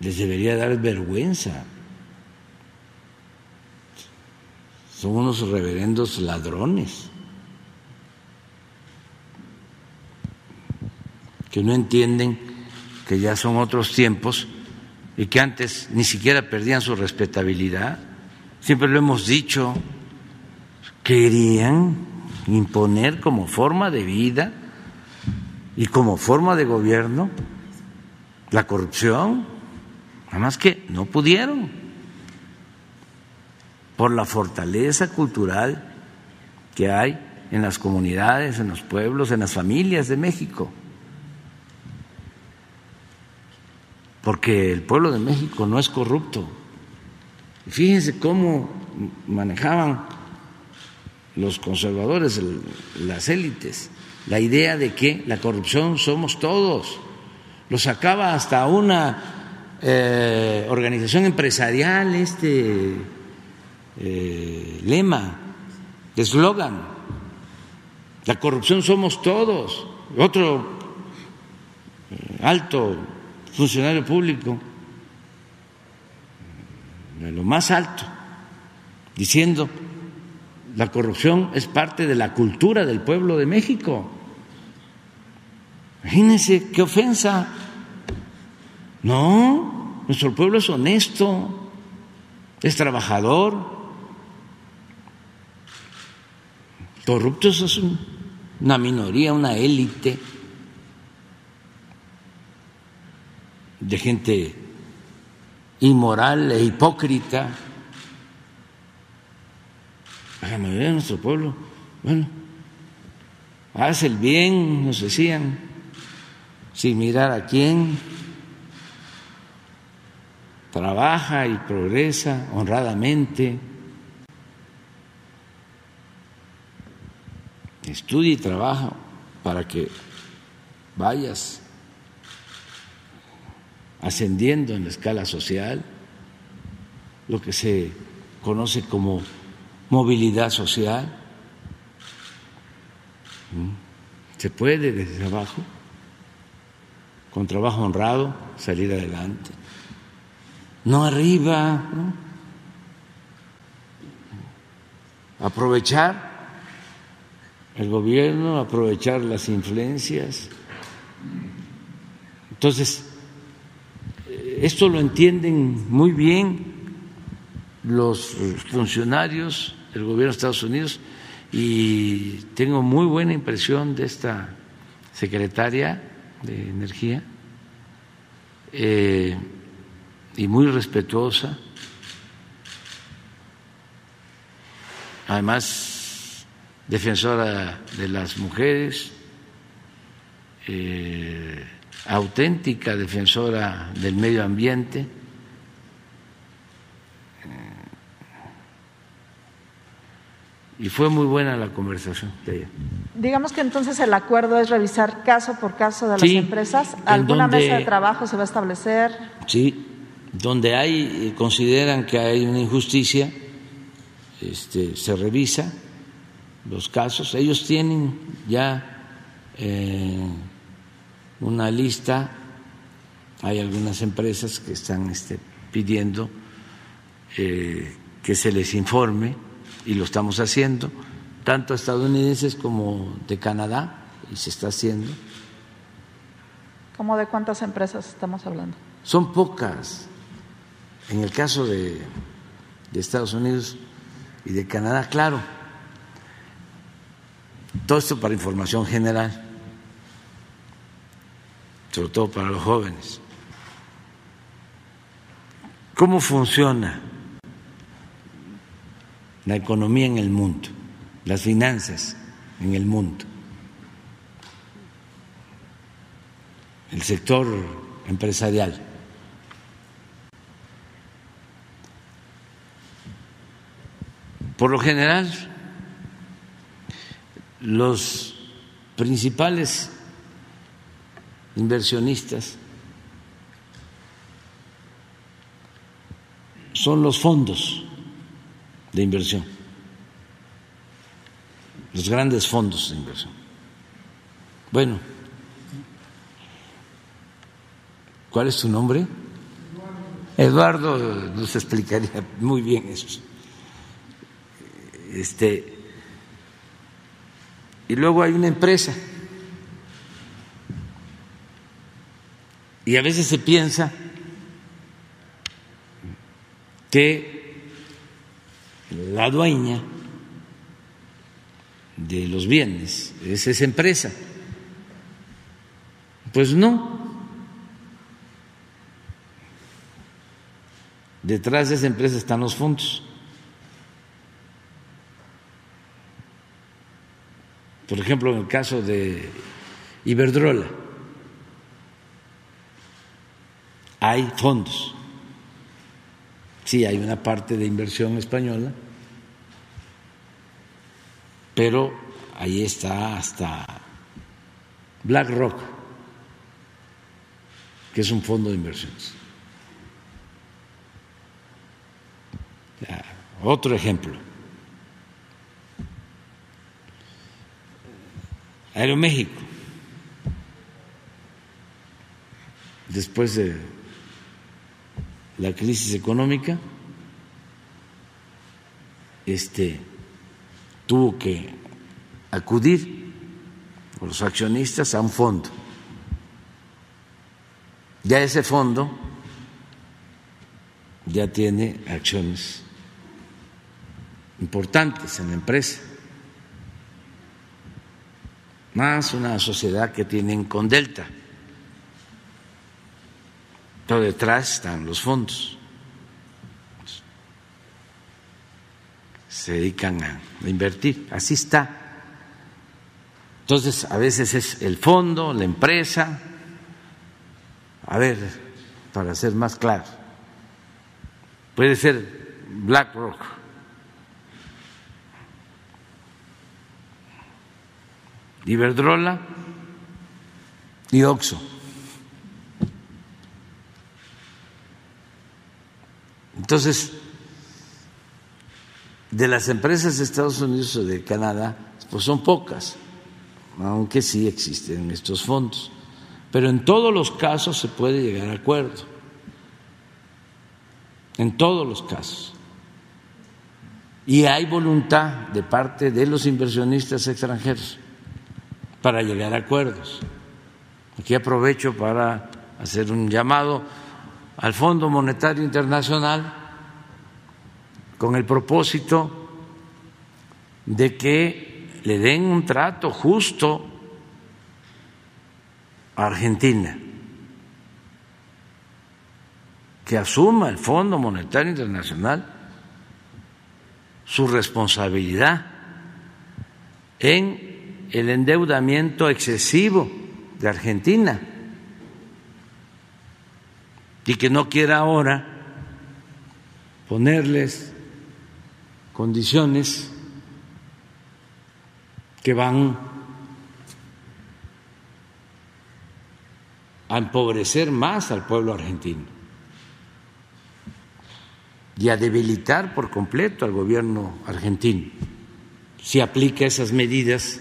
les debería dar vergüenza. Son unos reverendos ladrones que no entienden que ya son otros tiempos y que antes ni siquiera perdían su respetabilidad. Siempre lo hemos dicho, querían imponer como forma de vida y como forma de gobierno la corrupción, nada más que no pudieron por la fortaleza cultural que hay en las comunidades, en los pueblos, en las familias de México. Porque el pueblo de México no es corrupto. Fíjense cómo manejaban los conservadores, las élites, la idea de que la corrupción somos todos. Lo sacaba hasta una eh, organización empresarial este eh, lema, eslogan. La corrupción somos todos. Otro eh, alto funcionario público de lo más alto, diciendo la corrupción es parte de la cultura del pueblo de México. Imagínense qué ofensa. No, nuestro pueblo es honesto, es trabajador. Corruptos es una minoría, una élite de gente inmoral e hipócrita. La mayoría de nuestro pueblo, bueno, haz el bien, nos decían, sin mirar a quién, trabaja y progresa honradamente, estudia y trabaja para que vayas ascendiendo en la escala social, lo que se conoce como movilidad social. ¿Mm? Se puede desde abajo, con trabajo honrado, salir adelante. No arriba, aprovechar el gobierno, aprovechar las influencias. Entonces, esto lo entienden muy bien los funcionarios del gobierno de Estados Unidos y tengo muy buena impresión de esta secretaria de Energía eh, y muy respetuosa. Además, defensora de las mujeres. Eh, auténtica defensora del medio ambiente. Y fue muy buena la conversación de ella. Digamos que entonces el acuerdo es revisar caso por caso de las empresas. ¿Alguna mesa de trabajo se va a establecer? Sí, donde hay eh, consideran que hay una injusticia, este, se revisa los casos. Ellos tienen ya eh, una lista, hay algunas empresas que están este, pidiendo eh, que se les informe, y lo estamos haciendo, tanto estadounidenses como de Canadá, y se está haciendo. ¿Cómo de cuántas empresas estamos hablando? Son pocas. En el caso de, de Estados Unidos y de Canadá, claro. Todo esto para información general, sobre todo para los jóvenes. ¿Cómo funciona la economía en el mundo, las finanzas en el mundo? El sector empresarial. Por lo general, los principales inversionistas son los fondos de inversión, los grandes fondos de inversión. Bueno, ¿cuál es tu nombre? Eduardo nos explicaría muy bien eso. Este, y luego hay una empresa. Y a veces se piensa que la dueña de los bienes es esa empresa. Pues no. Detrás de esa empresa están los fondos. Por ejemplo, en el caso de Iberdrola, hay fondos. Sí, hay una parte de inversión española, pero ahí está hasta BlackRock, que es un fondo de inversiones. Otro ejemplo. Aeroméxico, después de la crisis económica, este, tuvo que acudir los accionistas a un fondo. Ya ese fondo ya tiene acciones importantes en la empresa más una sociedad que tienen con Delta. Detrás están los fondos. Se dedican a invertir. Así está. Entonces, a veces es el fondo, la empresa. A ver, para ser más claro, puede ser BlackRock Iberdrola y Oxo. Entonces, de las empresas de Estados Unidos o de Canadá, pues son pocas, aunque sí existen estos fondos. Pero en todos los casos se puede llegar a acuerdo. En todos los casos. Y hay voluntad de parte de los inversionistas extranjeros para llegar a acuerdos. Aquí aprovecho para hacer un llamado al Fondo Monetario Internacional con el propósito de que le den un trato justo a Argentina, que asuma el Fondo Monetario Internacional su responsabilidad en el endeudamiento excesivo de Argentina y que no quiera ahora ponerles condiciones que van a empobrecer más al pueblo argentino y a debilitar por completo al gobierno argentino si aplica esas medidas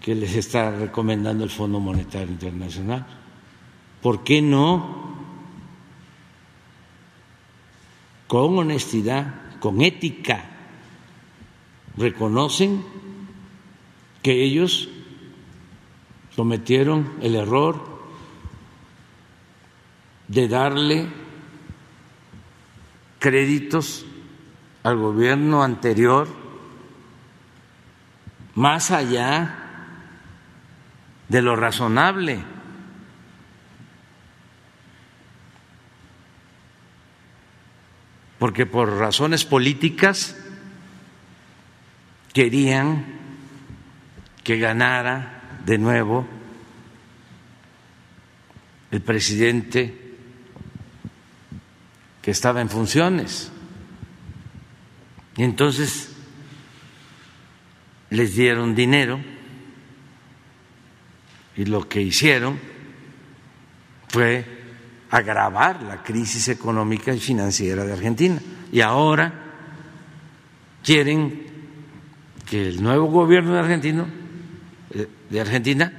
que les está recomendando el Fondo Monetario Internacional. ¿Por qué no con honestidad, con ética, reconocen que ellos cometieron el error de darle créditos al gobierno anterior más allá de lo razonable. Porque por razones políticas querían que ganara de nuevo el presidente que estaba en funciones. Y entonces les dieron dinero y lo que hicieron fue agravar la crisis económica y financiera de Argentina. Y ahora quieren que el nuevo gobierno de, Argentino, eh, de Argentina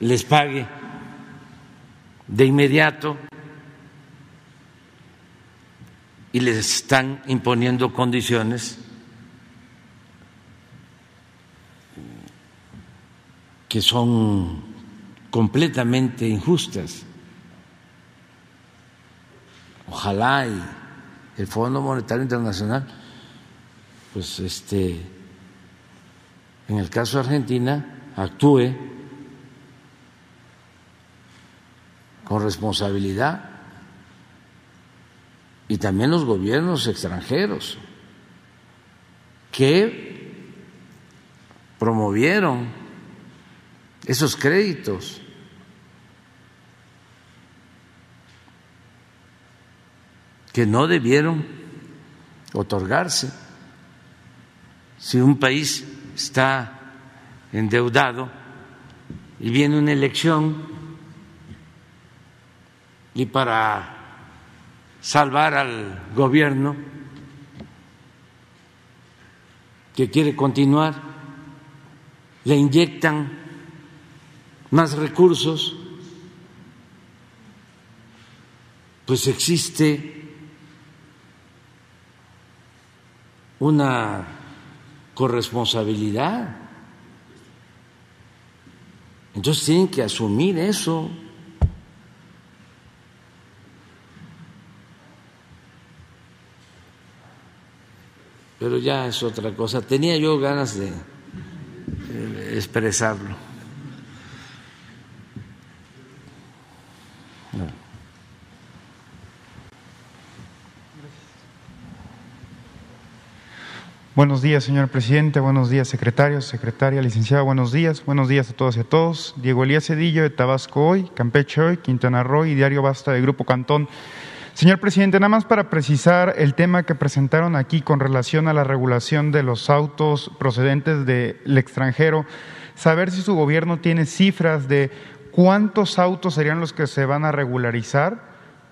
les pague de inmediato y les están imponiendo condiciones que son completamente injustas. Ojalá y el Fondo Monetario Internacional, pues este, en el caso de Argentina, actúe con responsabilidad y también los gobiernos extranjeros que promovieron esos créditos. que no debieron otorgarse. Si un país está endeudado y viene una elección y para salvar al gobierno que quiere continuar, le inyectan más recursos, pues existe una corresponsabilidad. Entonces tienen que asumir eso. Pero ya es otra cosa. Tenía yo ganas de expresarlo. Buenos días, señor presidente. Buenos días, secretario, secretaria, licenciada. Buenos días. Buenos días a todos y a todos. Diego Elías Cedillo de Tabasco Hoy, Campeche Hoy, Quintana Roo y Diario Basta de Grupo Cantón. Señor presidente, nada más para precisar el tema que presentaron aquí con relación a la regulación de los autos procedentes del extranjero, saber si su gobierno tiene cifras de cuántos autos serían los que se van a regularizar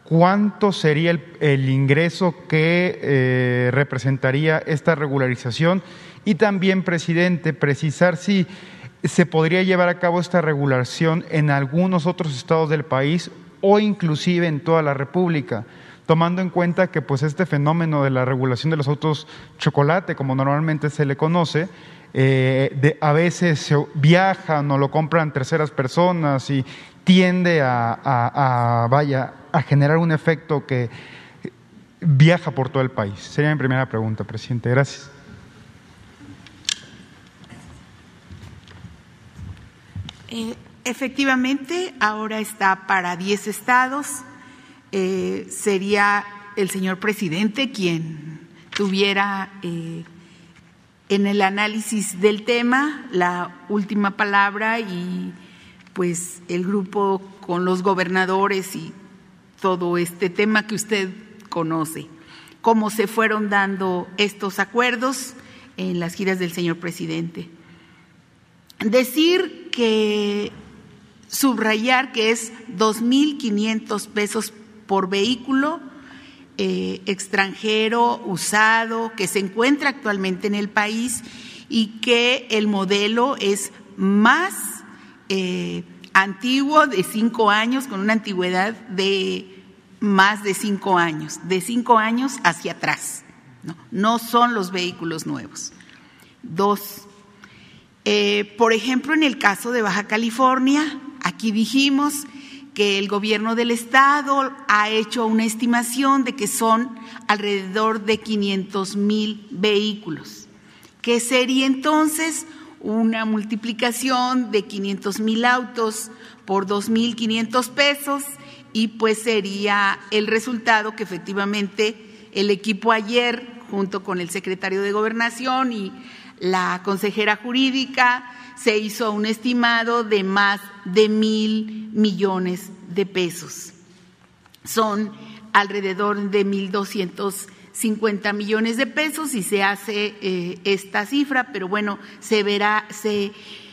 cuánto sería el, ingreso que eh, representaría esta regularización y también, presidente, precisar si se podría llevar a cabo esta regulación en algunos otros estados del país o inclusive en toda la República, tomando en cuenta que pues este fenómeno de la regulación de los autos chocolate, como normalmente se le conoce, eh, a veces se viajan o lo compran terceras personas y tiende a, vaya, a generar un efecto que viaja por todo el país. Sería mi primera pregunta, presidente. Gracias. Eh, efectivamente, ahora está para 10 estados. Eh, sería el señor presidente quien tuviera eh, en el análisis del tema la última palabra y pues el grupo con los gobernadores y todo este tema que usted conoce, cómo se fueron dando estos acuerdos en las giras del señor presidente. Decir que subrayar que es 2.500 pesos por vehículo eh, extranjero usado que se encuentra actualmente en el país y que el modelo es más eh, antiguo de cinco años, con una antigüedad de más de cinco años, de cinco años hacia atrás. No, son los vehículos nuevos. Dos, eh, por ejemplo, en el caso de Baja California, aquí dijimos que el gobierno del estado ha hecho una estimación de que son alrededor de 500 mil vehículos, que sería entonces una multiplicación de 500 mil autos por 2.500 pesos y pues sería el resultado que efectivamente el equipo ayer, junto con el secretario de Gobernación y la consejera jurídica, se hizo un estimado de más de mil millones de pesos. Son alrededor de mil doscientos cincuenta millones de pesos y se hace eh, esta cifra, pero bueno, se verá, se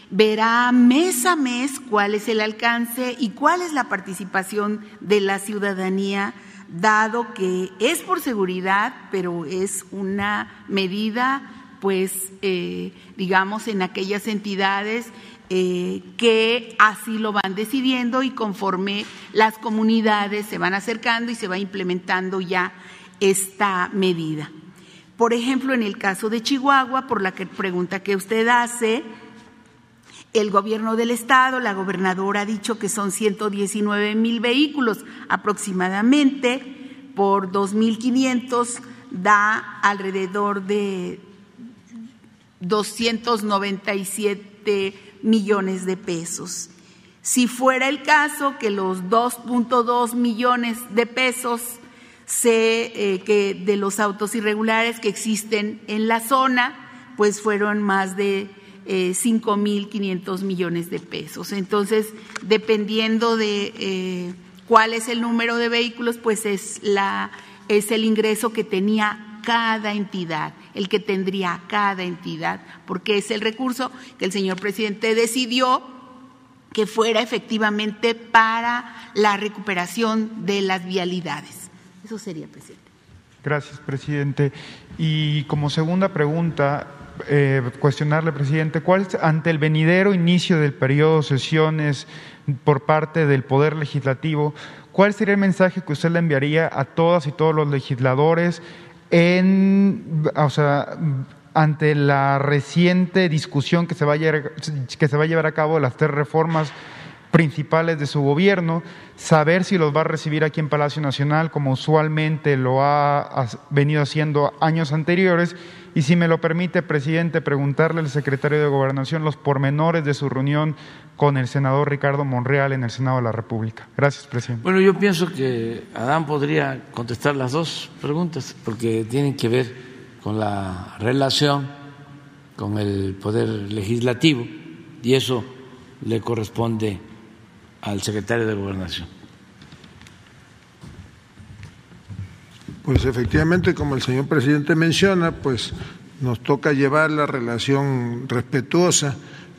verá mes a mes cuál es el alcance y cuál es la participación de la ciudadanía, dado que es por seguridad, pero es una medida pues eh, digamos, en aquellas entidades eh, que así lo van decidiendo y conforme las comunidades se van acercando y se va implementando ya esta medida. Por ejemplo, en el caso de Chihuahua, por la pregunta que usted hace, el gobierno del estado, la gobernadora ha dicho que son 119 mil vehículos aproximadamente, por 2.500 da alrededor de 297 millones de pesos. Si fuera el caso que los 2.2 millones de pesos eh, que de los autos irregulares que existen en la zona, pues fueron más de eh, 5.500 millones de pesos. Entonces, dependiendo de eh, cuál es el número de vehículos, pues es, la, es el ingreso que tenía cada entidad, el que tendría cada entidad, porque es el recurso que el señor presidente decidió que fuera efectivamente para la recuperación de las vialidades. Eso sería, presidente. Gracias, presidente. Y como segunda pregunta, eh, cuestionarle, presidente, ¿cuál ante el venidero inicio del periodo de sesiones por parte del Poder Legislativo, cuál sería el mensaje que usted le enviaría a todas y todos los legisladores en, o sea, ante la reciente discusión que se, va a llevar, que se va a llevar a cabo de las tres reformas principales de su gobierno, saber si los va a recibir aquí en Palacio Nacional, como usualmente lo ha venido haciendo años anteriores, y si me lo permite, presidente, preguntarle al secretario de Gobernación los pormenores de su reunión con el senador Ricardo Monreal en el Senado de la República. Gracias, presidente. Bueno, yo pienso que Adán podría contestar las dos preguntas porque tienen que ver con la relación con el Poder Legislativo y eso le corresponde al secretario de Gobernación. Pues efectivamente, como el señor presidente menciona, pues nos toca llevar la relación respetuosa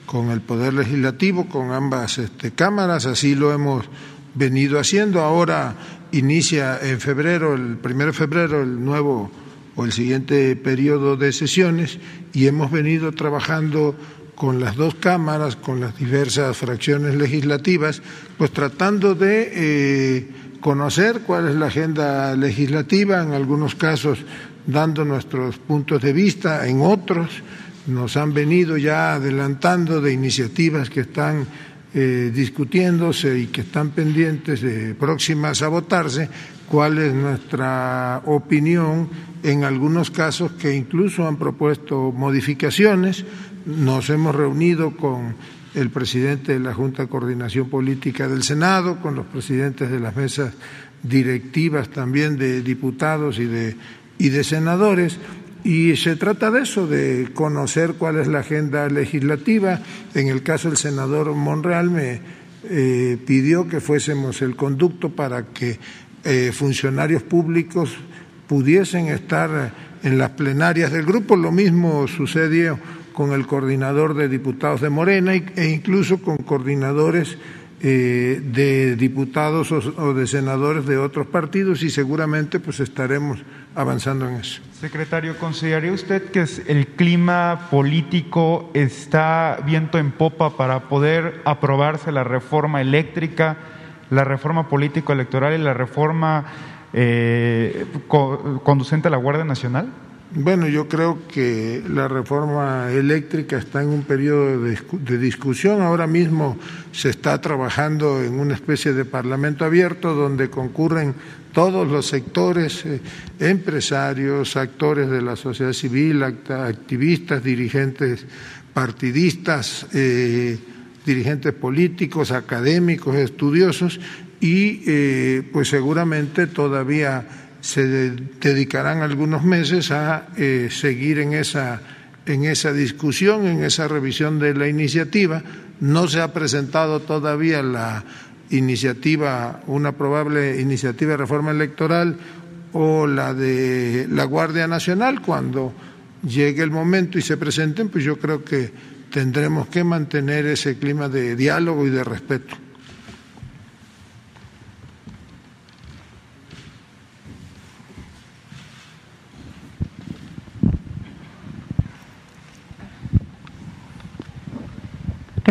con el Poder Legislativo, con ambas este, cámaras, así lo hemos venido haciendo. Ahora inicia en febrero, el primero de febrero, el nuevo o el siguiente periodo de sesiones y hemos venido trabajando con las dos cámaras, con las diversas fracciones legislativas, pues tratando de eh, conocer cuál es la agenda legislativa, en algunos casos dando nuestros puntos de vista, en otros nos han venido ya adelantando de iniciativas que están eh, discutiéndose y que están pendientes de próximas a votarse, cuál es nuestra opinión en algunos casos que incluso han propuesto modificaciones. Nos hemos reunido con el presidente de la Junta de Coordinación Política del Senado, con los presidentes de las mesas directivas también de diputados y de, y de senadores. Y se trata de eso, de conocer cuál es la agenda legislativa. En el caso del senador Monreal me eh, pidió que fuésemos el conducto para que eh, funcionarios públicos pudiesen estar en las plenarias del grupo. Lo mismo sucedió con el coordinador de diputados de Morena e incluso con coordinadores eh, de diputados o, de senadores de otros partidos y seguramente pues estaremos avanzando en eso. Secretario, ¿consideraría usted que el clima político está viento en popa para poder aprobarse la reforma eléctrica, la reforma político-electoral y la reforma eh, conducente a la Guardia Nacional? Bueno, yo creo que la reforma eléctrica está en un periodo de, discusión. Ahora mismo se está trabajando en una especie de parlamento abierto donde concurren todos los sectores, eh, empresarios, actores de la sociedad civil, activistas, dirigentes partidistas, eh, dirigentes políticos, académicos, estudiosos y eh, pues seguramente todavía se dedicarán algunos meses a eh, seguir en esa, en esa discusión, en esa revisión de la iniciativa. No se ha presentado todavía la iniciativa, una probable iniciativa de reforma electoral o la de la Guardia Nacional. Cuando llegue el momento y se presenten, pues yo creo que tendremos que mantener ese clima de diálogo y de respeto.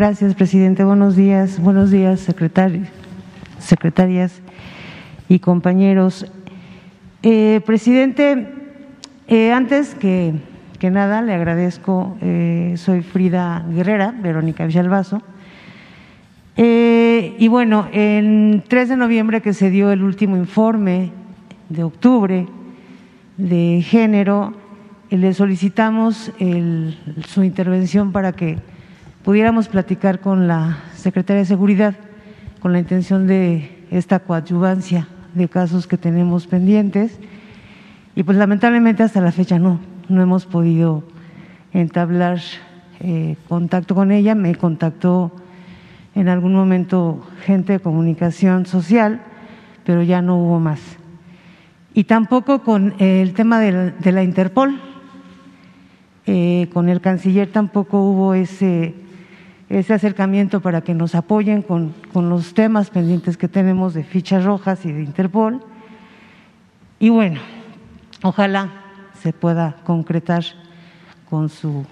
Gracias, presidente. Buenos días. Buenos días, secretarias y compañeros. Eh, presidente, eh, antes que, nada, le agradezco. Eh, soy Frida Guerrera, Verónica Villalbazo. y bueno, el 3 de noviembre que se dio el último informe de octubre de género, le solicitamos su intervención para que pudiéramos platicar con la Secretaria de Seguridad con la intención de esta coadyuvancia de casos que tenemos pendientes. Y pues lamentablemente hasta la fecha no, no hemos podido entablar eh, contacto con ella, me contactó en algún momento gente de comunicación social, pero ya no hubo más. Y tampoco con el tema de la, Interpol, eh, con el canciller tampoco hubo ese ese acercamiento para que nos apoyen con, los temas pendientes que tenemos de fichas rojas y de Interpol. Y bueno, ojalá se pueda concretar con su,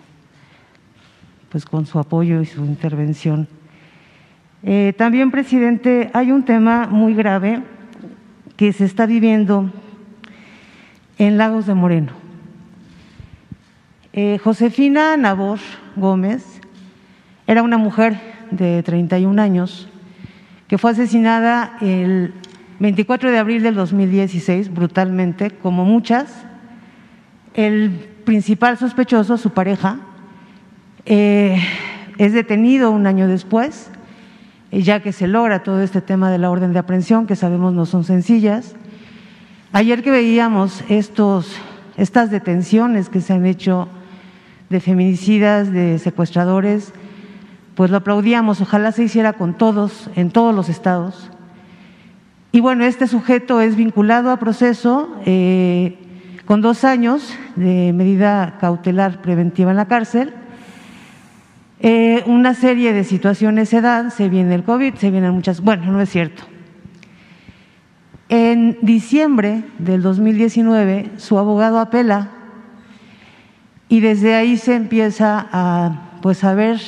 pues con su apoyo y su intervención. Eh, también, presidente, hay un tema muy grave que se está viviendo en Lagos de Moreno. Eh, Josefina Nabor Gómez era una mujer de 31 años que fue asesinada el 24 de abril del 2016 brutalmente, como muchas. El principal sospechoso, su pareja, eh, es detenido un año después, ya que se logra todo este tema de la orden de aprehensión, que sabemos no son sencillas. Ayer que veíamos estos, estas detenciones que se han hecho de feminicidas, de secuestradores, pues lo aplaudíamos, ojalá se hiciera con todos, en todos los estados. Y bueno, este sujeto es vinculado a proceso eh, con dos años de medida cautelar preventiva en la cárcel. Eh, una serie de situaciones se dan, se viene el COVID, se vienen muchas, bueno, no es cierto. En diciembre del 2019 su abogado apela y desde ahí se empieza a pues a ver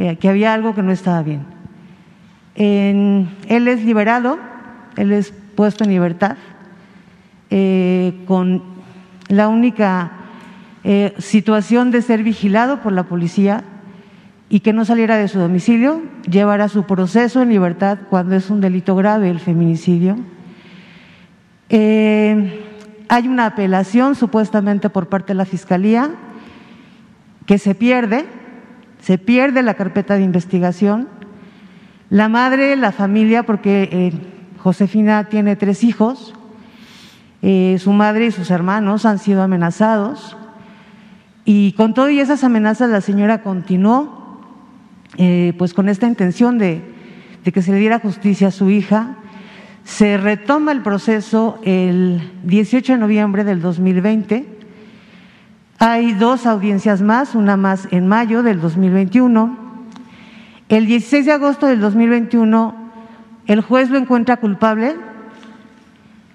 eh, que había algo que no estaba bien. él es liberado, él es puesto en libertad, eh, con la única eh, situación de ser vigilado por la policía y que no saliera de su domicilio, llevará su proceso en libertad cuando es un delito grave el feminicidio. hay una apelación supuestamente por parte de la Fiscalía que se pierde se pierde la carpeta de investigación. La madre, la familia, porque eh, Josefina tiene tres hijos, eh, su madre y sus hermanos han sido amenazados y con todas esas amenazas la señora continuó eh, pues con esta intención de, de que se le diera justicia a su hija. Se retoma el proceso el 18 de noviembre del 2020 hay dos audiencias más, una más en mayo del 2021. El 16 de agosto del 2021, el juez lo encuentra culpable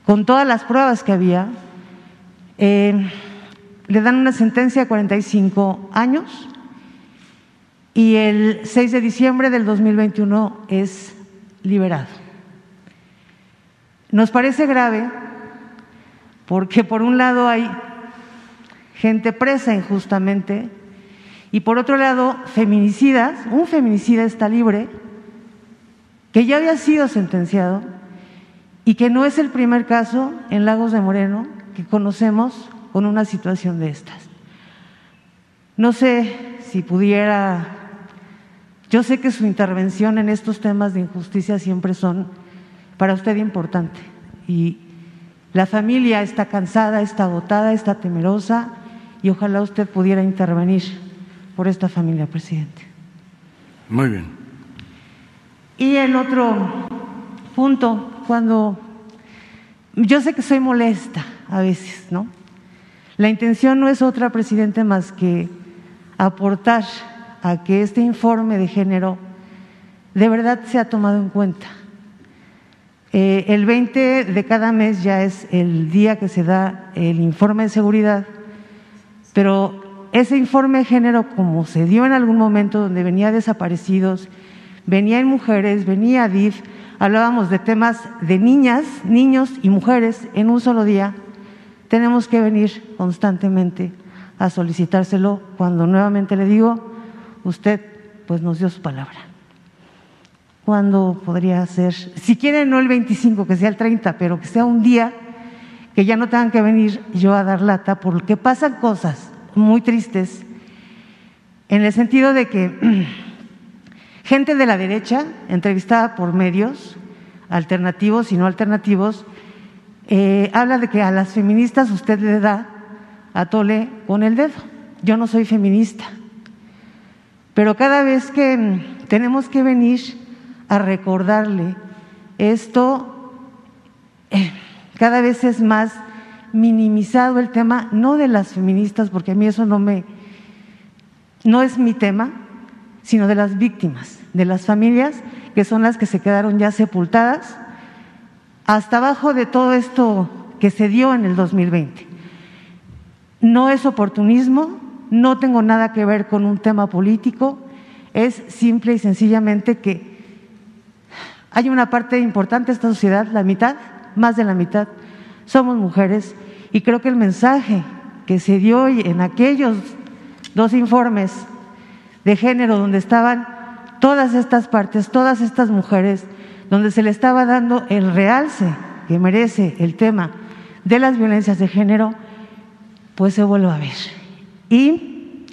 con todas las pruebas que había. Eh, le dan una sentencia de 45 años y el 6 de diciembre del 2021 es liberado. Nos parece grave porque por un lado hay gente presa injustamente y por otro lado feminicidas, un feminicida está libre, que ya había sido sentenciado y que no es el primer caso en Lagos de Moreno que conocemos con una situación de estas. No sé si pudiera, yo sé que su intervención en estos temas de injusticia siempre son para usted importante y la familia está cansada, está agotada, está temerosa y ojalá usted pudiera intervenir por esta familia, presidente. Muy bien. Y el otro punto, cuando yo sé que soy molesta a veces, ¿no? La intención no es otra, presidente, más que aportar a que este informe de género de verdad sea tomado en cuenta. Eh, el 20 de cada mes ya es el día que se da el informe de seguridad, pero ese informe de género, como se dio en algún momento donde venía desaparecidos, venía en mujeres, venía DIF, hablábamos de temas de niñas, niños y mujeres en un solo día, tenemos que venir constantemente a solicitárselo cuando nuevamente le digo, usted pues nos dio su palabra. ¿Cuándo podría ser? Si quieren, no el 25, que sea el 30, pero que sea un día que ya no tengan que venir yo a dar lata, porque pasan cosas muy tristes, en el sentido de que gente de la derecha, entrevistada por medios alternativos y no alternativos, eh, habla de que a las feministas usted le da a tole con el dedo. Yo no soy feminista, pero cada vez que tenemos que venir a recordarle esto, eh, cada vez es más minimizado el tema, no de las feministas, porque a mí eso no me, no es mi tema, sino de las víctimas, de las familias que son las que se quedaron ya sepultadas hasta abajo de todo esto que se dio en el 2020. No es oportunismo, no tengo nada que ver con un tema político, es simple y sencillamente que hay una parte importante de esta sociedad, la mitad, más de la mitad, somos mujeres y creo que el mensaje que se dio en aquellos dos informes de género donde estaban todas estas partes, todas estas mujeres, donde se le estaba dando el realce que merece el tema de las violencias de género, pues se vuelve a ver. Y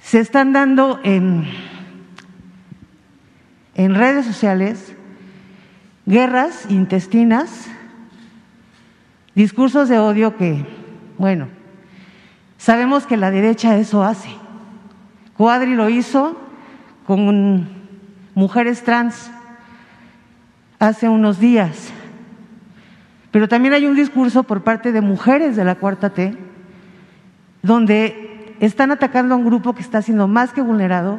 se están dando en, en redes sociales guerras intestinas, discursos de odio que, bueno, sabemos que la derecha eso hace. Cuadri lo hizo con mujeres trans hace unos días. Pero también hay un discurso por parte de mujeres de la cuarta T, donde están atacando a un grupo que está siendo más que vulnerado,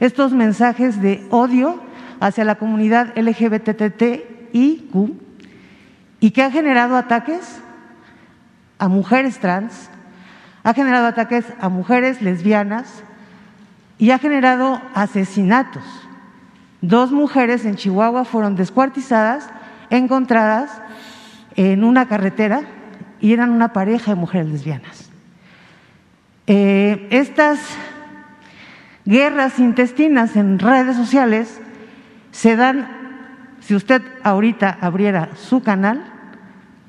estos mensajes de odio hacia la comunidad LGBTTIQ y que ha generado ataques a mujeres trans, ha generado ataques a mujeres lesbianas y ha generado asesinatos Dos mujeres en Chihuahua fueron descuartizadas, encontradas en una carretera y eran una pareja de mujeres lesbianas. Eh, estas guerras intestinas en redes sociales se dan, si usted ahorita abriera su canal,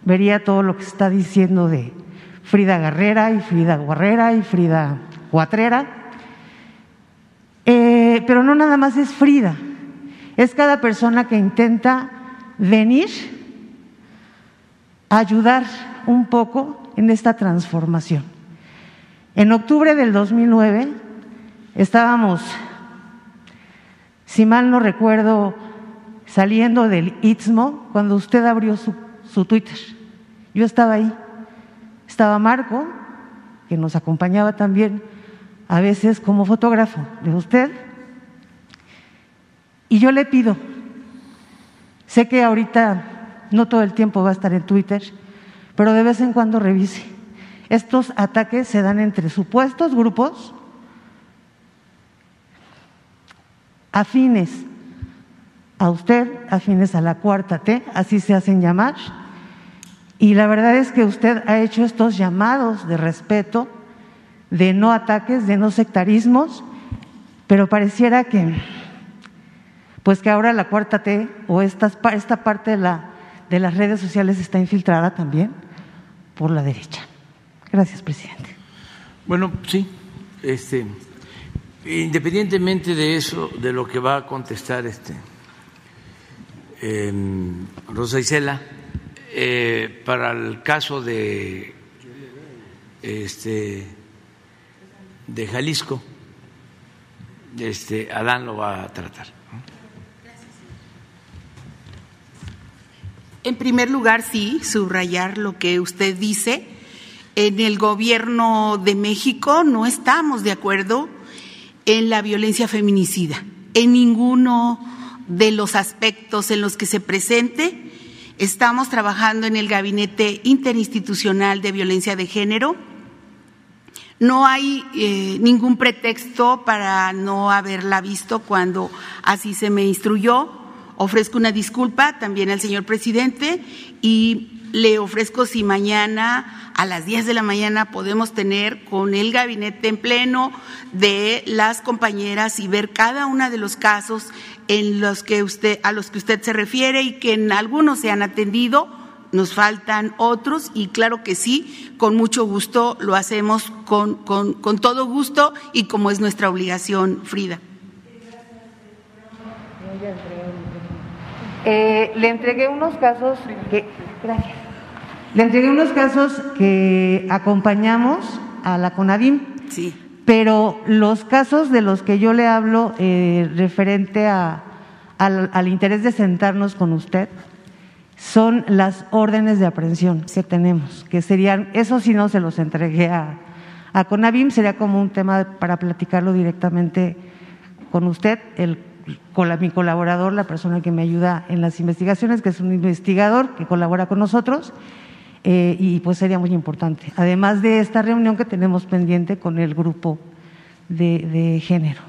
vería todo lo que está diciendo de Frida Guerrera y Frida Guerrera y Frida Cuatrera. Eh, pero no nada más es Frida, es cada persona que intenta venir a ayudar un poco en esta transformación. En octubre del 2009 estábamos, si mal no recuerdo, saliendo del Istmo cuando usted abrió su, su Twitter. Yo estaba ahí. Estaba Marco, que nos acompañaba también a veces como fotógrafo de usted, y yo le pido, sé que ahorita no todo el tiempo va a estar en Twitter, pero de vez en cuando revise. Estos ataques se dan entre supuestos grupos afines a usted, afines a la cuarta T, así se hacen llamar. Y la verdad es que usted ha hecho estos llamados de respeto, de no ataques, de no sectarismos, pero pareciera que, pues que ahora la cuarta T o esta, esta parte de, la, de las redes sociales está infiltrada también por la derecha. Gracias, presidente. Bueno, sí, este, independientemente de eso, de lo que va a contestar este Rosa Isela, eh, para el caso de este de Jalisco, este Adán lo va a tratar. En primer lugar, sí, subrayar lo que usted dice. En el gobierno de México no estamos de acuerdo en la violencia feminicida, en ninguno de los aspectos en los que se presente. Estamos trabajando en el Gabinete Interinstitucional de Violencia de Género. No hay eh, ningún pretexto para no haberla visto cuando así se me instruyó. Ofrezco una disculpa también al señor presidente y le ofrezco si mañana a las 10 de la mañana podemos tener con el gabinete en pleno de las compañeras y ver cada uno de los casos en los que usted, a los que usted se refiere y que en algunos se han atendido, nos faltan otros y claro que sí, con mucho gusto lo hacemos con, con, todo gusto y como es nuestra obligación, Frida. Eh, le entregué unos casos gracias. Le entregué unos casos que acompañamos a la CONAVIM. Sí. Pero los casos de los que yo le hablo eh, referente a, al, interés de sentarnos con usted son las órdenes de aprehensión que tenemos, que serían, eso si no se los entregué a, a CONAVIM, sería como un tema para platicarlo directamente con usted, el, con mi colaborador, la persona que me ayuda en las investigaciones, que es un investigador que colabora con nosotros eh, y pues sería muy importante. Además de esta reunión que tenemos pendiente con el grupo de, género.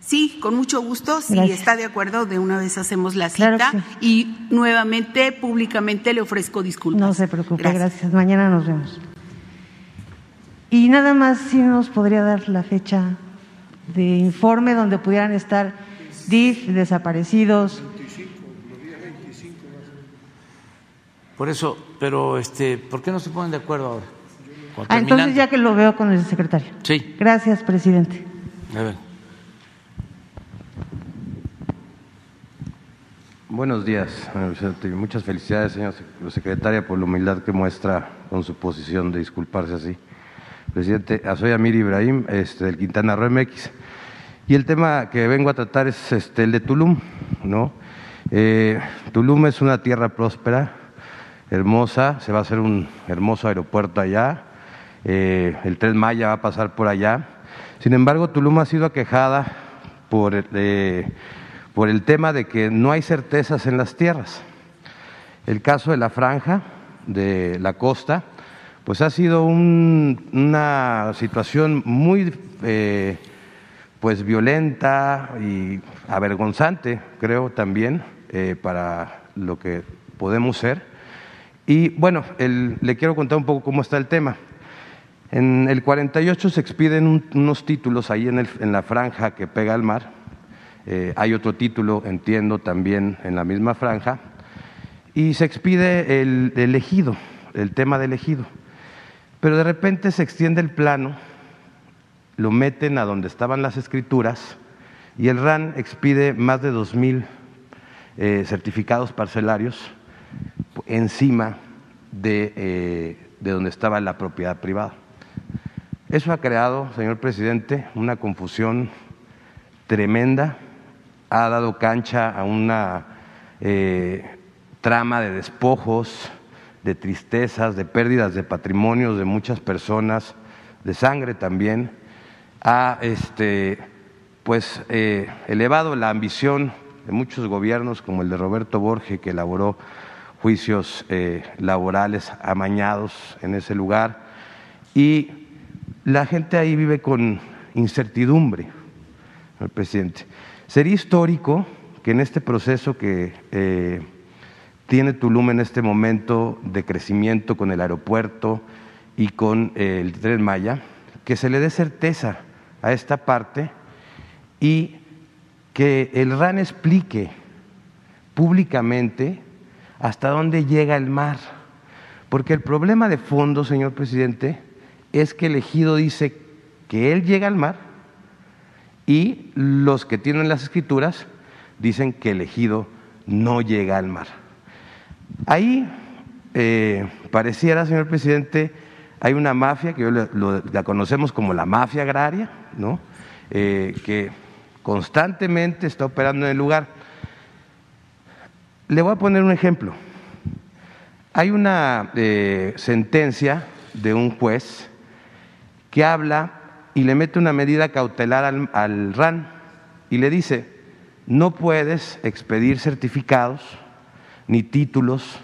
Sí, con mucho gusto. Si está de acuerdo, de una vez hacemos la cita y nuevamente, públicamente le ofrezco disculpas. No se preocupe, gracias. Mañana nos vemos. Y nada más, si nos podría dar la fecha de informe donde pudieran estar DIF, desaparecidos, Por eso, pero este, ¿por qué no se ponen de acuerdo ahora? Ah, entonces ya que lo veo con el secretario. Sí. Gracias, presidente. A ver. Buenos días, Muchas felicidades, señor secretaria, por la humildad que muestra con su posición de disculparse así. Presidente, soy Amir Ibrahim, este, del Quintana Roo MX. Y el tema que vengo a tratar es este, el de Tulum, ¿no? Eh, Tulum es una tierra próspera, hermosa, se va a hacer un hermoso aeropuerto allá, eh, el tren Maya va a pasar por allá. Sin embargo, Tulum ha sido aquejada por, eh, por el tema de que no hay certezas en las tierras. El caso de la franja de la costa, pues ha sido una situación muy eh, pues violenta y avergonzante, creo también, para lo que podemos ser y bueno, le quiero contar un poco cómo está el tema. En el 48 se expiden unos títulos ahí en, la franja que pega al mar. Eh, hay otro título, entiendo, también en la misma franja. Y se expide el, el ejido, el tema del ejido. Pero de repente se extiende el plano, lo meten a donde estaban las escrituras y el RAN expide más de 2.000 eh, certificados parcelarios encima de, eh, de donde estaba la propiedad privada. Eso ha creado, señor presidente, una confusión tremenda, ha dado cancha a una eh, trama de despojos, de tristezas, de pérdidas de patrimonios de muchas personas, de sangre también, ha este, pues, eh, elevado la ambición de muchos gobiernos, como el de Roberto Borge, que elaboró juicios eh, laborales amañados en ese lugar y la gente ahí vive con incertidumbre, el presidente. Sería histórico que en este proceso que eh, tiene Tulum en este momento de crecimiento con el aeropuerto y con eh, el tren Maya, que se le dé certeza a esta parte y que el RAN explique públicamente hasta dónde llega el mar. Porque el problema de fondo, señor presidente, es que el ejido dice que él llega al mar y los que tienen las escrituras dicen que el ejido no llega al mar. Ahí eh, pareciera, señor presidente, hay una mafia que la conocemos como la mafia agraria, ¿no? Eh, que constantemente está operando en el lugar. Le voy a poner un ejemplo. Hay una eh, sentencia de un juez que habla y le mete una medida cautelar al, al RAN y le dice, no puedes expedir certificados ni títulos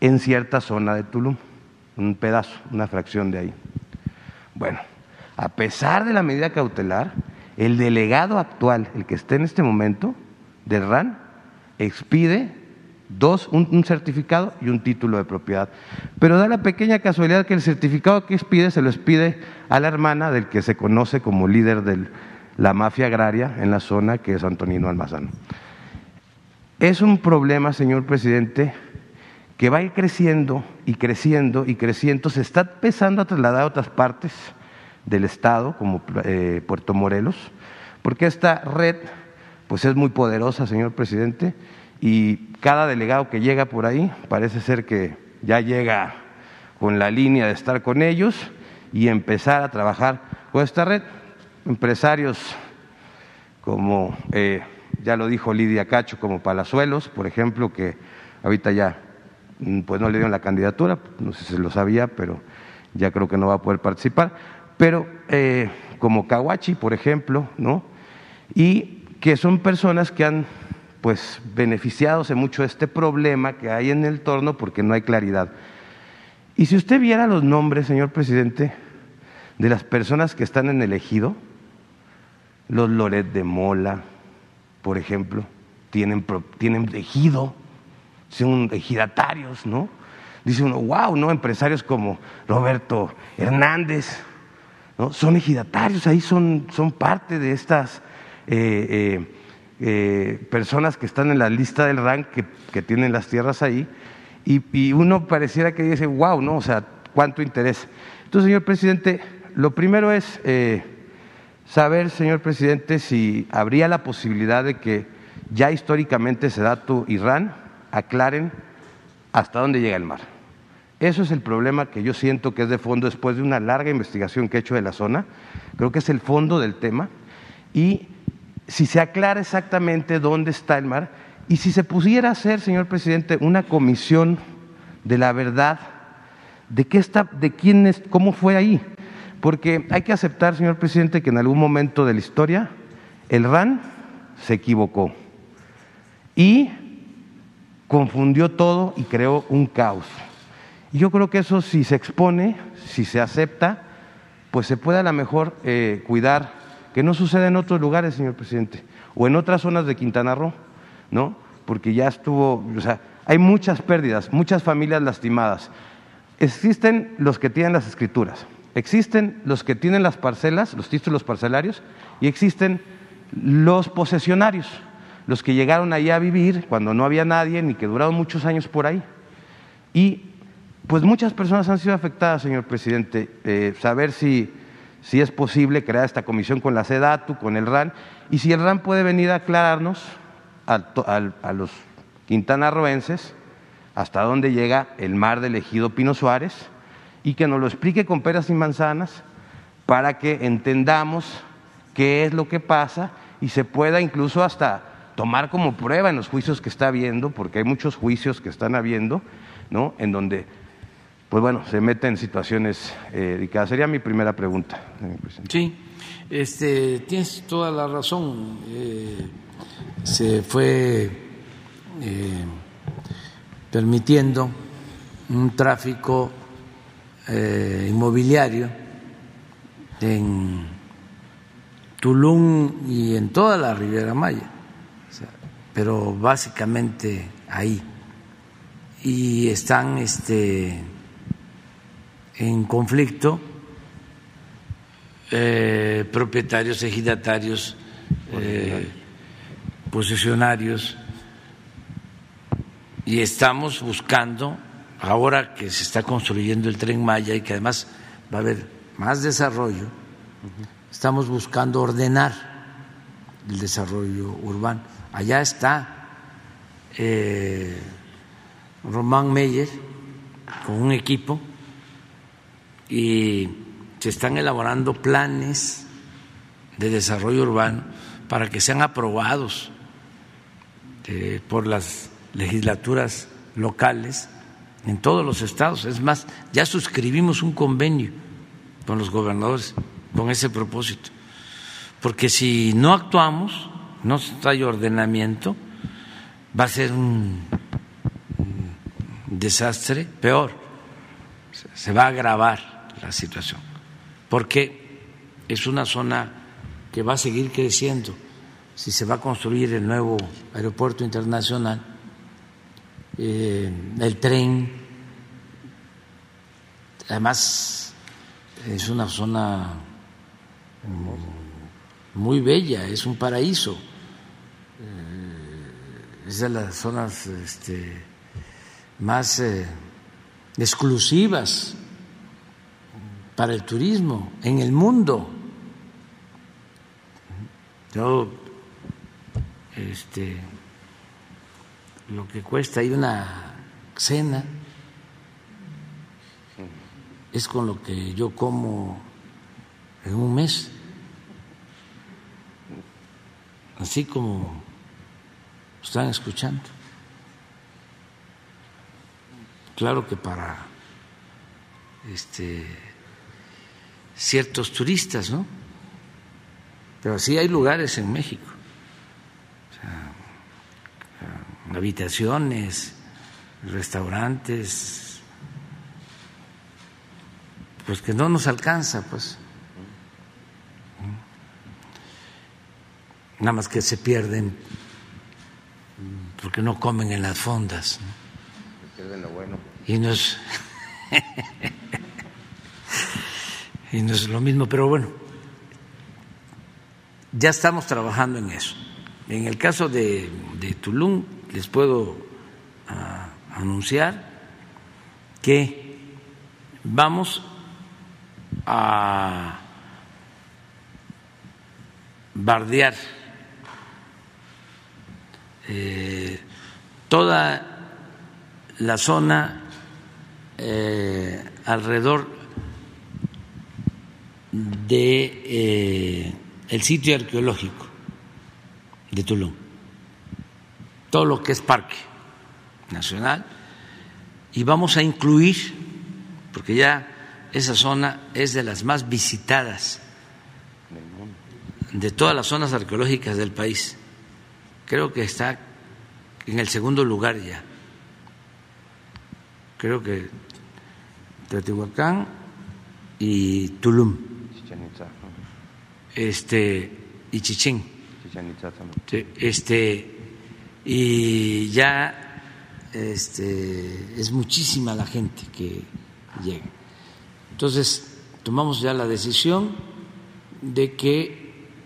en cierta zona de Tulum, un pedazo, una fracción de ahí. Bueno, a pesar de la medida cautelar, el delegado actual, el que esté en este momento del RAN, expide dos, un, certificado y un título de propiedad. Pero da la pequeña casualidad que el certificado que expide se lo expide a la hermana del que se conoce como líder de la mafia agraria en la zona, que es Antonino Almazán. Es un problema, señor presidente, que va a ir creciendo y creciendo y creciendo, se está empezando a trasladar a otras partes del Estado, como eh, Puerto Morelos, porque esta red pues es muy poderosa, señor presidente, y cada delegado que llega por ahí parece ser que ya llega con la línea de estar con ellos y empezar a trabajar con esta red. Empresarios como, eh, ya lo dijo Lidia Cacho, como Palazuelos, por ejemplo, que ahorita ya mm, pues no le dieron la candidatura, no sé si se lo sabía, pero ya creo que no va a poder participar, pero eh, como Kawachi, por ejemplo, ¿no? Y que son personas que han pues beneficiándose mucho de este problema que hay en el torno porque no hay claridad. Y si usted viera los nombres, señor presidente, de las personas que están en el ejido, los Loret de Mola, por ejemplo, tienen, tienen ejido, son ejidatarios, ¿no? Dice uno, wow, ¿no? Empresarios como Roberto Hernández, ¿no? Son ejidatarios, ahí son, son parte de estas eh, eh, eh, personas que están en la lista del RAN que, tienen las tierras ahí, y, uno pareciera que dice, wow, ¿no? O sea, cuánto interés. Entonces, señor presidente, lo primero es saber, señor presidente, si habría la posibilidad de que ya históricamente Sedatu y RAN aclaren hasta dónde llega el mar. Eso es el problema que yo siento que es de fondo después de una larga investigación que he hecho de la zona. Creo que es el fondo del tema. Y si se aclara exactamente dónde está el mar y si se pudiera hacer, señor presidente, una comisión de la verdad de qué está, de quién es, cómo fue ahí, porque hay que aceptar, señor presidente, que en algún momento de la historia el RAN se equivocó y confundió todo y creó un caos. Y yo creo que eso si se expone, si se acepta, pues se puede a lo mejor eh, cuidar que no sucede en otros lugares, señor presidente, o en otras zonas de Quintana Roo, ¿no? Porque ya estuvo, o sea, hay muchas pérdidas, muchas familias lastimadas. Existen los que tienen las escrituras, existen los que tienen las parcelas, los títulos parcelarios, y existen los posesionarios, los que llegaron ahí a vivir cuando no había nadie ni que duraron muchos años por ahí. Y pues muchas personas han sido afectadas, señor presidente. Eh, saber si si es posible crear esta comisión con la SEDATU, con el RAN, y si el RAN puede venir a aclararnos a, los quintanarroenses hasta dónde llega el mar del ejido Pino Suárez y que nos lo explique con peras y manzanas para que entendamos qué es lo que pasa y se pueda incluso hasta tomar como prueba en los juicios que está habiendo, porque hay muchos juicios que están habiendo, ¿no? En donde pues bueno, se mete en situaciones eh, delicadas. Sería mi primera pregunta. Sí, este, tienes toda la razón. Eh, se fue eh, permitiendo un tráfico inmobiliario en Tulum y en toda la Riviera Maya. pero básicamente ahí. Y están este, en conflicto eh, propietarios, ejidatarios, eh, posesionarios, y estamos buscando, ahora que se está construyendo el tren Maya y que además va a haber más desarrollo, estamos buscando ordenar el desarrollo urbano. Allá está eh, Román Meyer con un equipo y se están elaborando planes de desarrollo urbano para que sean aprobados eh, por las legislaturas locales en todos los estados. Es más, ya suscribimos un convenio con los gobernadores con ese propósito. Porque si no actuamos, no hay ordenamiento, va a ser un desastre peor. Se va a agravar la situación. Porque es una zona que va a seguir creciendo. Si se va a construir el nuevo aeropuerto internacional, eh, el tren, además es una zona muy bella, es un paraíso, eh, es de las zonas este, más eh, exclusivas para el turismo en el mundo. Yo, este, lo que cuesta ahí una cena es con lo que yo como en un mes. Así como están escuchando. Claro que para este, ciertos turistas, ¿no? Pero sí hay lugares en México, habitaciones, restaurantes, pues que no nos alcanza, pues. Nada más que se pierden porque no comen en las fondas. ¿no? bueno. Y no es y no es lo mismo, pero bueno, ya estamos trabajando en eso. En el caso de, Tulum, les puedo ah, anunciar que vamos a bardear eh, toda la zona eh, alrededor de eh, el sitio arqueológico de Tulum, todo lo que es parque nacional, y vamos a incluir, porque ya esa zona es de las más visitadas de todas las zonas arqueológicas del país. Creo que está en el segundo lugar ya. Creo que Teotihuacán y Tulum. Este y Chichén. Este y ya este es muchísima la gente que llega. Entonces, tomamos ya la decisión de que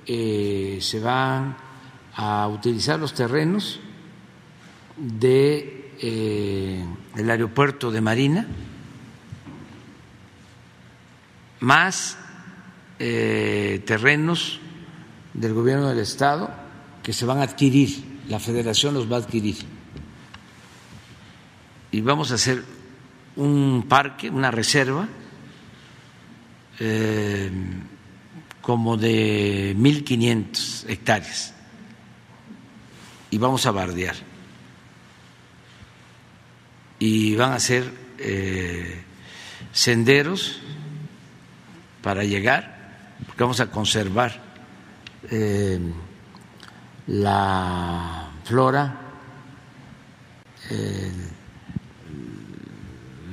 eh, se van a utilizar los terrenos de eh, el aeropuerto de Marina más eh, terrenos del gobierno del estado que se van a adquirir, la federación los va a adquirir. Y vamos a hacer un parque, una reserva eh, como de 1.500 hectáreas y vamos a bardear. Y van a ser eh, senderos para llegar, porque vamos a conservar eh, la flora,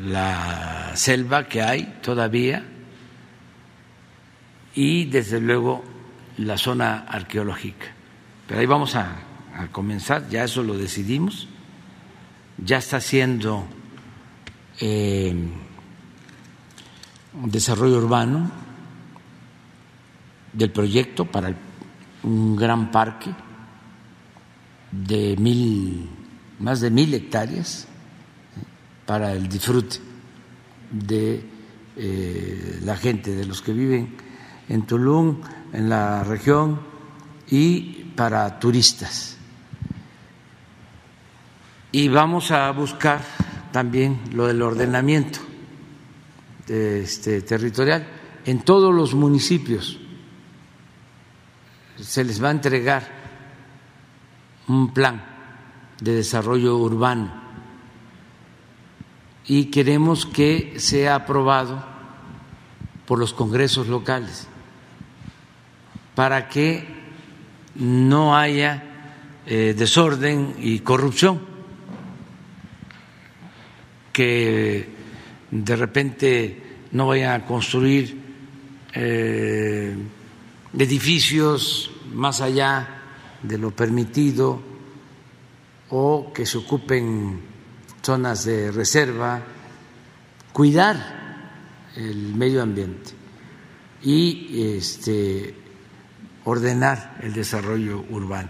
la selva que hay todavía y desde luego la zona arqueológica. Pero ahí vamos a comenzar, ya eso lo decidimos, ya está haciendo eh, un desarrollo urbano del proyecto para un gran parque de mil, más de mil hectáreas para el disfrute de eh, la gente, de los que viven en Tulum, en la región y para turistas. Y vamos a buscar también lo del ordenamiento este, territorial en todos los municipios. Se les va a entregar un plan de desarrollo urbano. Y queremos que sea aprobado por los congresos locales para que no haya eh, desorden y corrupción, que de repente no vayan a construir eh, edificios más allá de lo permitido o que se ocupen zonas de reserva, cuidar el medio ambiente y este, ordenar el desarrollo urbano.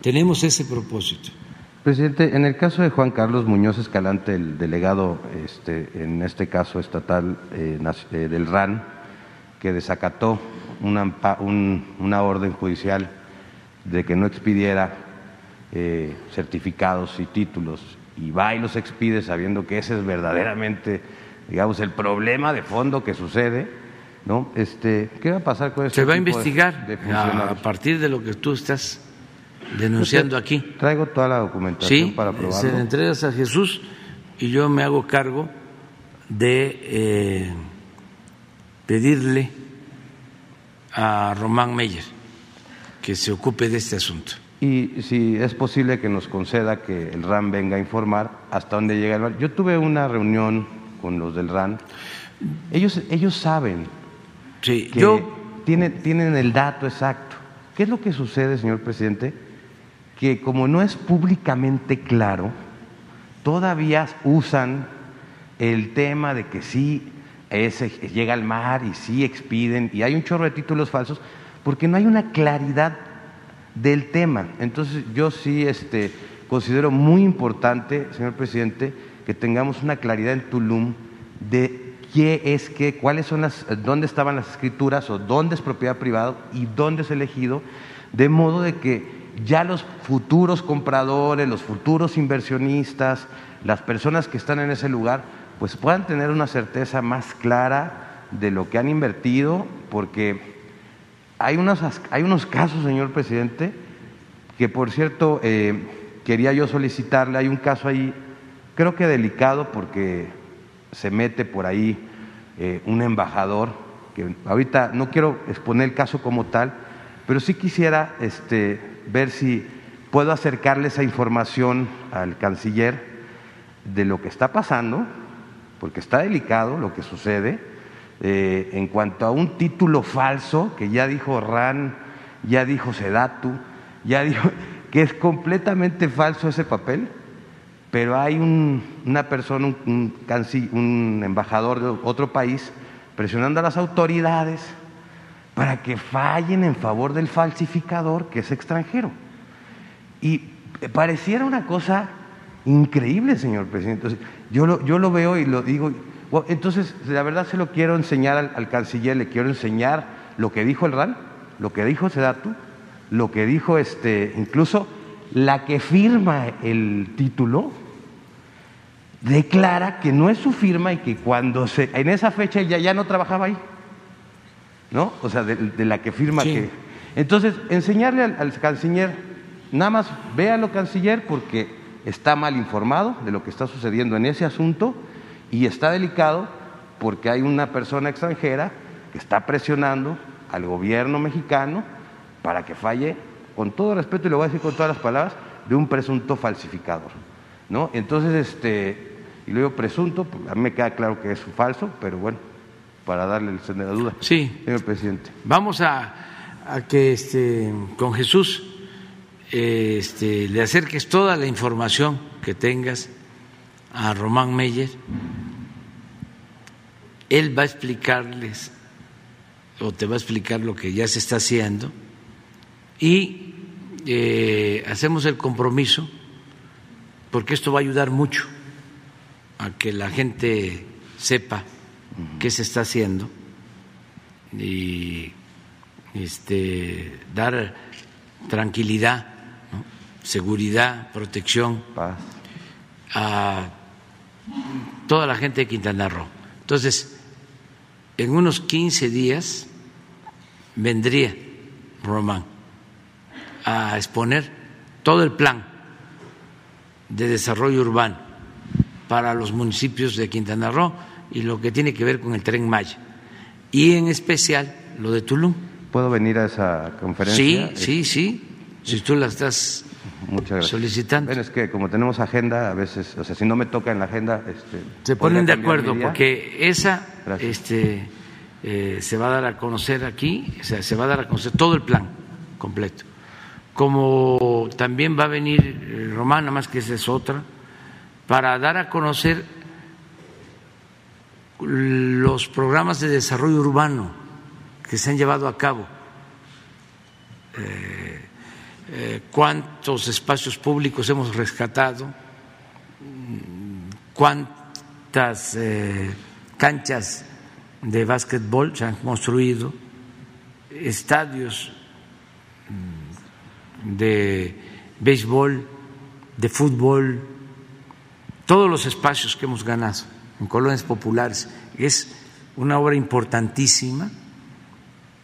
Tenemos ese propósito. Presidente, en el caso de Juan Carlos Muñoz Escalante, el delegado, este, en este caso estatal eh, eh, del RAN, que desacató una, una, orden judicial de que no expidiera eh, certificados y títulos y va y los expide sabiendo que ese es verdaderamente, digamos, el problema de fondo que sucede, ¿no? Este, ¿Qué va a pasar con eso? Se va a investigar a partir de lo que tú estás denunciando aquí. Traigo toda la documentación para probarlo. Se le entregas a Jesús y yo me hago cargo de eh, pedirle a Román Meyer que se ocupe de este asunto y si es posible que nos conceda que el RAN venga a informar hasta dónde llega el bar. Yo tuve una reunión con los del RAN. Ellos, ellos saben sí, que yo... tienen, tienen el dato exacto. ¿Qué es lo que sucede, señor presidente? Que como no es públicamente claro, todavía usan el tema de que sí ese, llega al mar y sí expiden, y hay un chorro de títulos falsos, porque no hay una claridad del tema. Entonces yo sí este, considero muy importante, señor presidente, que tengamos una claridad en Tulum de qué es qué, cuáles son las, dónde estaban las escrituras o dónde es propiedad privada y dónde es elegido, de modo de que ya los futuros compradores, los futuros inversionistas, las personas que están en ese lugar, pues puedan tener una certeza más clara de lo que han invertido, porque hay unos, hay unos casos, señor presidente, que por cierto eh, quería yo solicitarle, hay un caso ahí, creo que delicado porque se mete por ahí eh, un embajador, que ahorita no quiero exponer el caso como tal, pero sí quisiera este, ver si puedo acercarle esa información al canciller de lo que está pasando, porque está delicado lo que sucede, eh, en cuanto a un título falso, que ya dijo RAN, ya dijo Sedatu, ya dijo que es completamente falso ese papel, pero hay una persona, un, un embajador de otro país, presionando a las autoridades para que fallen en favor del falsificador que es extranjero. Y pareciera una cosa increíble, señor presidente. Yo, lo, yo lo veo y lo digo, entonces, la verdad se lo quiero enseñar al, canciller, le quiero enseñar lo que dijo el RAN, lo que dijo Sedatu, lo que dijo este, incluso la que firma el título, declara que no es su firma y que cuando se, en esa fecha ella ya no trabajaba ahí, ¿no? O sea, de, la que firma que. Entonces, enseñarle al, al canciller, nada más véalo, canciller, porque está mal informado de lo que está sucediendo en ese asunto y está delicado porque hay una persona extranjera que está presionando al gobierno mexicano para que falle, con todo respeto, y lo voy a decir con todas las palabras, de un presunto falsificador. ¿no? Entonces, este, y luego presunto, pues, a mí me queda claro que es falso, pero bueno, para darle el sentido de duda. Sí. Señor presidente. Vamos a, a que este, con Jesús este, le acerques toda la información que tengas a Román Meyer. Él va a explicarles o te va a explicar lo que ya se está haciendo y eh, hacemos el compromiso porque esto va a ayudar mucho a que la gente sepa qué se está haciendo y este, dar tranquilidad, seguridad, protección a toda la gente de Quintana Roo. Entonces, en unos 15 días vendría Román a exponer todo el plan de desarrollo urbano para los municipios de Quintana Roo y lo que tiene que ver con el tren Maya y en especial lo de Tulum. ¿Puedo venir a esa conferencia? Sí, sí, sí. Si tú la estás solicitando. Bueno, es que como tenemos agenda, a veces, o sea, si no me toca en la agenda, este, se ponen de acuerdo porque esa, este, eh, se va a dar a conocer aquí, o sea, se va a dar a conocer todo el plan completo. Como también va a venir eh, Román, nada más que esa es otra, para dar a conocer los programas de desarrollo urbano que se han llevado a cabo. Eh, cuántos espacios públicos hemos rescatado, cuántas eh, canchas de básquetbol se han construido, estadios mm, de béisbol, de fútbol, todos los espacios que hemos ganado en colonias populares. Es una obra importantísima.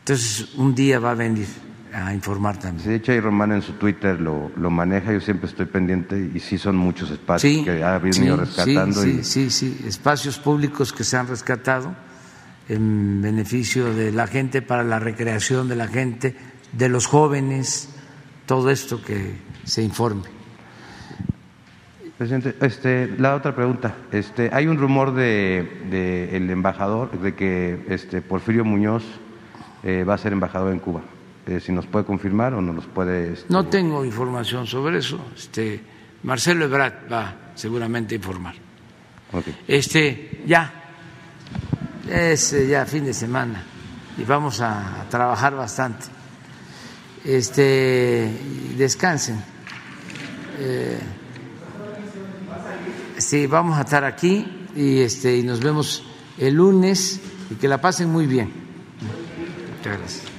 Entonces, un día va a venir a informar también. de hecho, ahí Román en su Twitter lo, lo, maneja, yo siempre estoy pendiente y sí son muchos espacios que ha venido rescatando. Sí, sí, sí, espacios públicos que se han rescatado en beneficio de la gente, para la recreación de la gente, de los jóvenes, todo esto que se informe. Presidente, este, la otra pregunta, este, hay un rumor de, de el embajador de que este Porfirio Muñoz eh, va a ser embajador en Cuba. Eh, si nos puede confirmar o no nos puede. Este... No tengo información sobre eso. Este, Marcelo Ebrard va seguramente a informar. Este, ya, es ya fin de semana y vamos a, trabajar bastante. Este, descansen. Eh, sí, vamos a estar aquí y este y nos vemos el lunes y que la pasen muy bien. Muchas gracias.